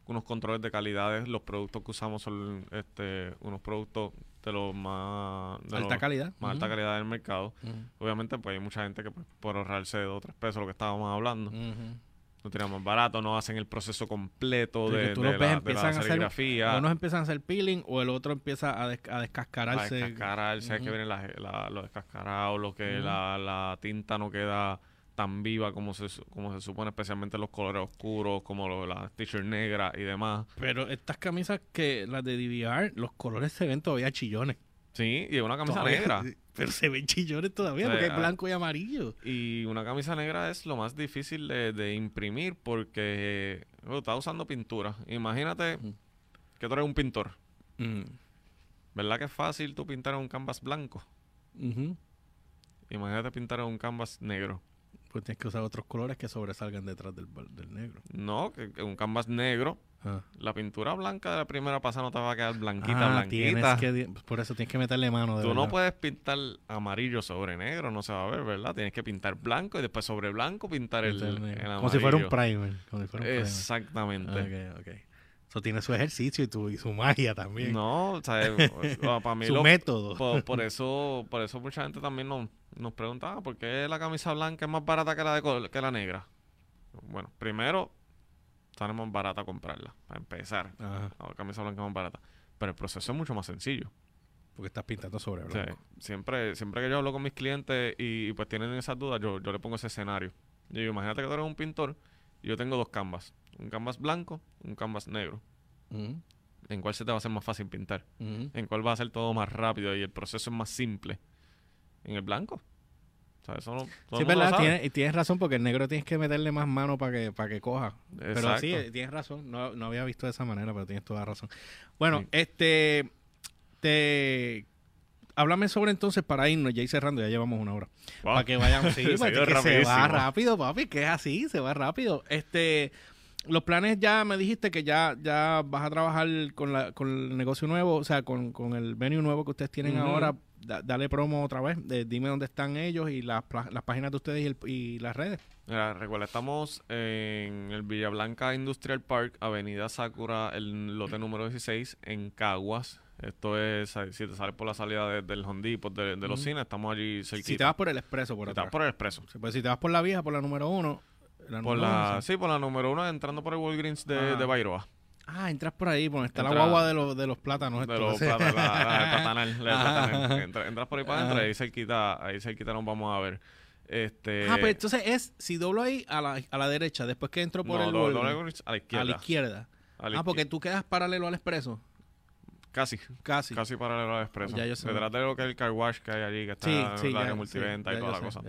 unos controles de calidades. Los productos que usamos son este, unos productos de los más... De Alta los calidad. más alta calidad del mercado. Obviamente pues hay mucha gente que pues, por ahorrarse dos o tres pesos lo que estábamos hablando. No tiramos barato, no hacen el proceso completo de, tú de los ves, la, de la empiezan a hacer- serigrafía. Unos empiezan a hacer peeling o el otro empieza a, des- a a descascararse. descascararse, que vienen las- la- los descascarados, lo que la, la tinta no queda tan viva como se, como se supone, especialmente los colores oscuros, como lo- las t-shirts negras y demás. Pero estas camisas que las de DVR, los colores se ven todavía chillones. Sí, y una camisa Todavía- negra. [laughs] Pero se ven chillones todavía porque es blanco y amarillo. Y una camisa negra es lo más difícil de, de imprimir porque oh, estás usando pintura. Imagínate que tú eres un pintor. Mm. ¿Verdad que es fácil tú pintar en un canvas blanco? Imagínate pintar en un canvas negro. Pues tienes que usar otros colores que sobresalgan detrás del, del negro. No, que, que un canvas negro Ah. La pintura blanca de la primera pasada no te va a quedar blanquita, Ah, blanquita. que por eso tienes que meterle mano. De Tú no puedes pintar amarillo sobre negro, no se va a ver, ¿verdad? Tienes que pintar blanco y después sobre blanco pintar el, el amarillo. Como si fuera un primer. Como si fuera un primer. Exactamente. Ok, ok. Eso tiene su ejercicio y, tu, y su magia también. No, o sea, [laughs] para mí su lo- método. por, [laughs] por eso por eso mucha gente también nos, nos preguntaba por qué la camisa blanca es más barata que la, de que la negra. Bueno, primero, sale más barata comprarla, para empezar. Ajá, La camisa blanca es más barata. Pero el proceso es mucho más sencillo. porque estás pintando sobre blanco. siempre, siempre que yo hablo con mis clientes y, y, pues tienen esas dudas, yo, yo le pongo ese escenario. Yo digo, imagínate que tú eres un pintor y yo tengo dos canvas. Un canvas blanco, un canvas negro. Ujú, ¿En cuál se te va a hacer más fácil pintar? ujú. ¿En cuál va a ser todo más rápido y el proceso es más simple? En el blanco. O sea, eso no, Sí, es verdad, tienes, y tienes razón porque el negro tienes que meterle más mano para que, para que coja. Pero Exacto. sí, eh, tienes razón. No, no había visto de esa manera, pero tienes toda razón. Bueno, Sí. este, te, háblame sobre entonces para irnos, ya ir cerrando, ya llevamos una hora. Wow. Para que vayamos, sí, [laughs] Se que se va rápido, papi, que es así, se va rápido. Este, los planes ya me dijiste que ya, ya vas a trabajar con, la, con el negocio nuevo, o sea, con, con el venue nuevo que ustedes tienen ahora. Da- dale promo otra vez, de- dime dónde están ellos y las, las páginas de ustedes y, el- y las redes. Mira, recuerda, estamos en el Villa Blanca Industrial Park, Avenida Sakura, el lote número 16, en Caguas. Esto es, si te sales por la salida de- del Depot, de, de los cines, estamos allí cerquita. Si te vas por el expreso, por Si te vas por el expreso. Sí, pues si te vas por la vieja, por la número uno. La Por la, sí. por la número uno, entrando por el Walgreens de, Ajá. de Bairoa. Ah, entras por ahí, porque está la guagua de los, de los plátanos. De los [laughs] plata- la- la- platanal, la. Entra- entras por ahí para adentro ahí cerquita, ahí cerquita nos vamos a ver. Este, Ah, pues entonces es, si doblo ahí a la, a la derecha, después que entro por no, el do- Walgreens, a la izquierda. a la izquierda. a la Ah, porque tú quedas paralelo al expreso. Casi, Casi. casi paralelo al expreso. Ya yo sé. Detrás de lo que es el car wash que hay allí, que está Sí, en sí, área ya, multiventa sí, y toda la cosa.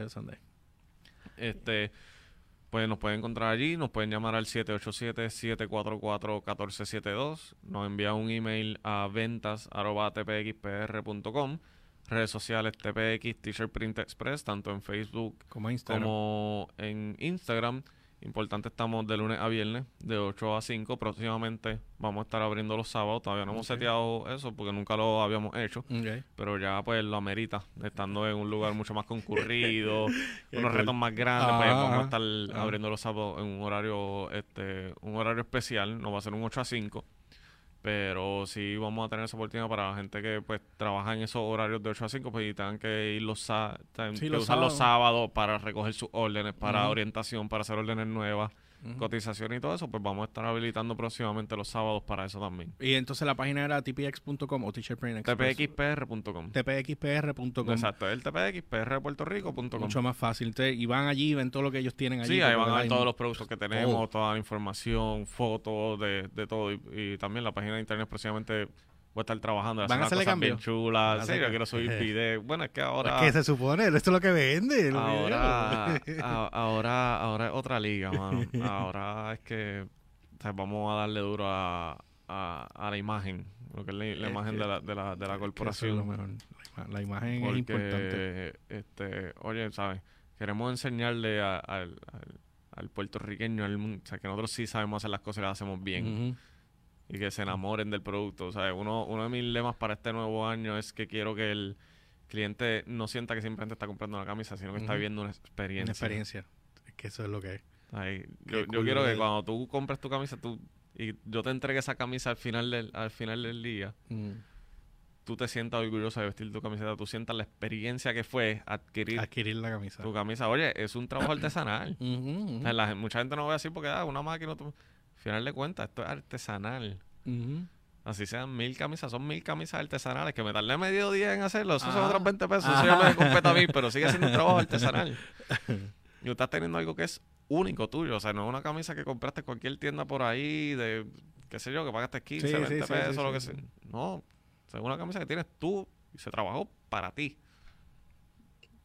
Este, pues nos pueden encontrar allí, nos pueden llamar al 787-744-1472, nos envían un email a ventas arroba tpxpr.com, redes sociales TPX T-shirt Print Express, tanto en Facebook Como Instagram. como en Instagram. Importante, estamos de lunes a viernes, de 8 a 5. Próximamente vamos a estar abriendo los sábados. Todavía no hemos seteado eso porque nunca lo habíamos hecho. Pero ya pues lo amerita, estando en un lugar mucho más concurrido, [laughs] unos retos más grandes, pues vamos a estar abriendo los sábados en un horario, este, un horario especial, no va a ser un 8 a 5, pero sí vamos a tener esa oportunidad para la gente que pues trabaja en esos horarios de 8 a 5, pues y tengan que ir los, Sí, los usar los sábados. sábados para recoger sus órdenes, para orientación, para hacer órdenes nuevas, Cotización y todo eso, pues vamos a estar habilitando próximamente los sábados para eso también. Y entonces la página era tpx.com o tpxpr.com tpxpr.com. Exacto, el tpxprpuertorico.com. Mucho más fácil. Entonces, y van allí y ven todo lo que ellos tienen allí. Sí, ahí van a ver todos los productos que tenemos, Todo. toda la información, fotos de, de todo. Y, y también la página de internet próximamente voy a estar trabajando. ¿Van a hacerle cosas cambio? bien chulas. Sí, yo quiero subir [laughs] videos. Bueno, es que ahora... Es que se supone, esto es lo que vende. ahora, a- ahora, ahora es otra liga, mano. [laughs] Ahora es que o sea, vamos a darle duro a, a, a la imagen, lo que es la, la Es imagen que- de la, de la, de la Que eso es lo corporación. mejor. La ima- La imagen es importante. Este, oye, ¿sabes? Queremos enseñarle a- al, al, al puertorriqueño, al mundo, o sea, que nosotros sí sabemos hacer las cosas y las hacemos bien. Y que se enamoren del producto. O sea, uno, uno de mis lemas para este nuevo año es que quiero que el cliente no sienta que simplemente está comprando una camisa, sino que está viviendo una experiencia. Una experiencia. Es que eso es lo que es. Ay, yo, quiero que brother. cuando tú compres tu camisa tú, y yo te entregue esa camisa al final del, al final del día, Mm. tú te sientas orgulloso de vestir tu camiseta, tú sientas la experiencia que fue adquirir Adquirir la camisa. tu camisa. Oye, es un trabajo artesanal. O sea, la mucha gente no ve así porque, ah, una máquina. tú- final de cuentas, esto es artesanal. Así sean mil camisas, son mil camisas artesanales que me tardé medio día en hacerlo. Eso son Ajá. otros 20 pesos. Ajá. Eso ya me compete a mí, pero sigue siendo un trabajo [laughs] artesanal. Y estás teniendo algo que es único tuyo. O sea, no es una camisa que compraste en cualquier tienda por ahí de, qué sé yo, que pagaste 15, Sí, sí, 20 sí, pesos, sí, lo que sea. No, o sea, es una camisa que tienes tú y se trabajó para ti.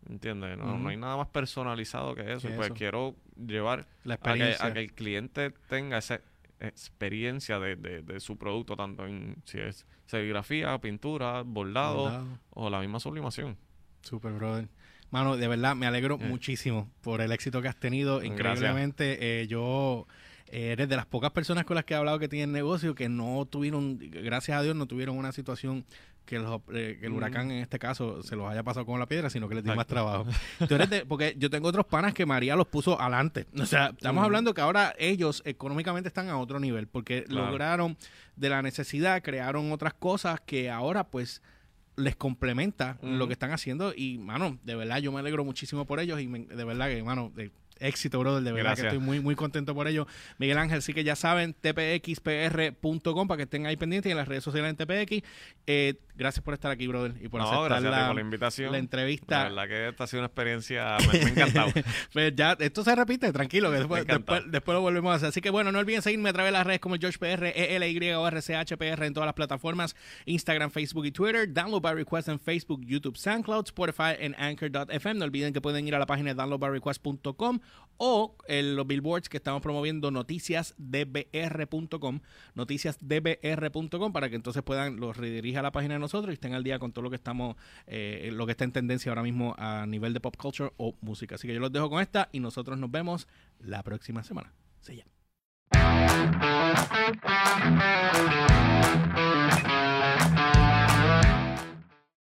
¿Entiendes? No, no hay nada más personalizado que eso. Y pues eso. quiero llevar La a que, experiencia. a que el cliente tenga esa experiencia de, de- de su producto, tanto en si es serigrafía, pintura, bordado Bordado. o la misma sublimación. Super, brother. Mano, de verdad, me alegro Eh. muchísimo por el éxito que has tenido. Increíblemente, eh, yo eh, eres de las pocas personas con las que he hablado que tienen negocio que no tuvieron, gracias a Dios, no tuvieron una situación que, eh, que el Mm. huracán en este caso se los haya pasado con la piedra, sino que les dio más trabajo. [laughs] Tú eres de- porque yo tengo otros panas que María los puso adelante. O sea, estamos hablando que ahora ellos económicamente están a otro nivel porque Claro. lograron de la necesidad, crearon otras cosas que ahora pues les complementa lo que están haciendo y mano, de verdad yo me alegro muchísimo por ellos y me- de verdad que mano, de éxito, brother, de verdad Gracias. que estoy muy muy contento por ello. Miguel Ángel, sí que ya saben, tpxpr.com para que estén ahí pendientes y en las redes sociales en TPX. Eh, gracias por estar aquí, brother, y por no, aceptar gracias a ti la, por la invitación. la entrevista. La verdad que esta ha sido una experiencia, me, me ha encantado. [laughs] Pues ya, esto se repite, tranquilo, que [laughs] después, Me después, después lo volvemos a hacer. Así que bueno, no olviden seguirme a través de las redes como George PR, ELY o RCHPR en todas las plataformas, Instagram, Facebook y Twitter. Download by request en Facebook, YouTube, SoundCloud, Spotify en Anchor.fm. No olviden que pueden ir a la página downloadbyrequest.com o en los billboards que estamos promoviendo noticiasdbr.com, noticiasdbr.com para que entonces puedan los redirigir a la página de nosotros y estén al día con todo lo que estamos, eh, lo que está en tendencia ahora mismo a nivel de pop culture o música. Así que yo los dejo con esta y nosotros nos vemos la próxima semana. See ya.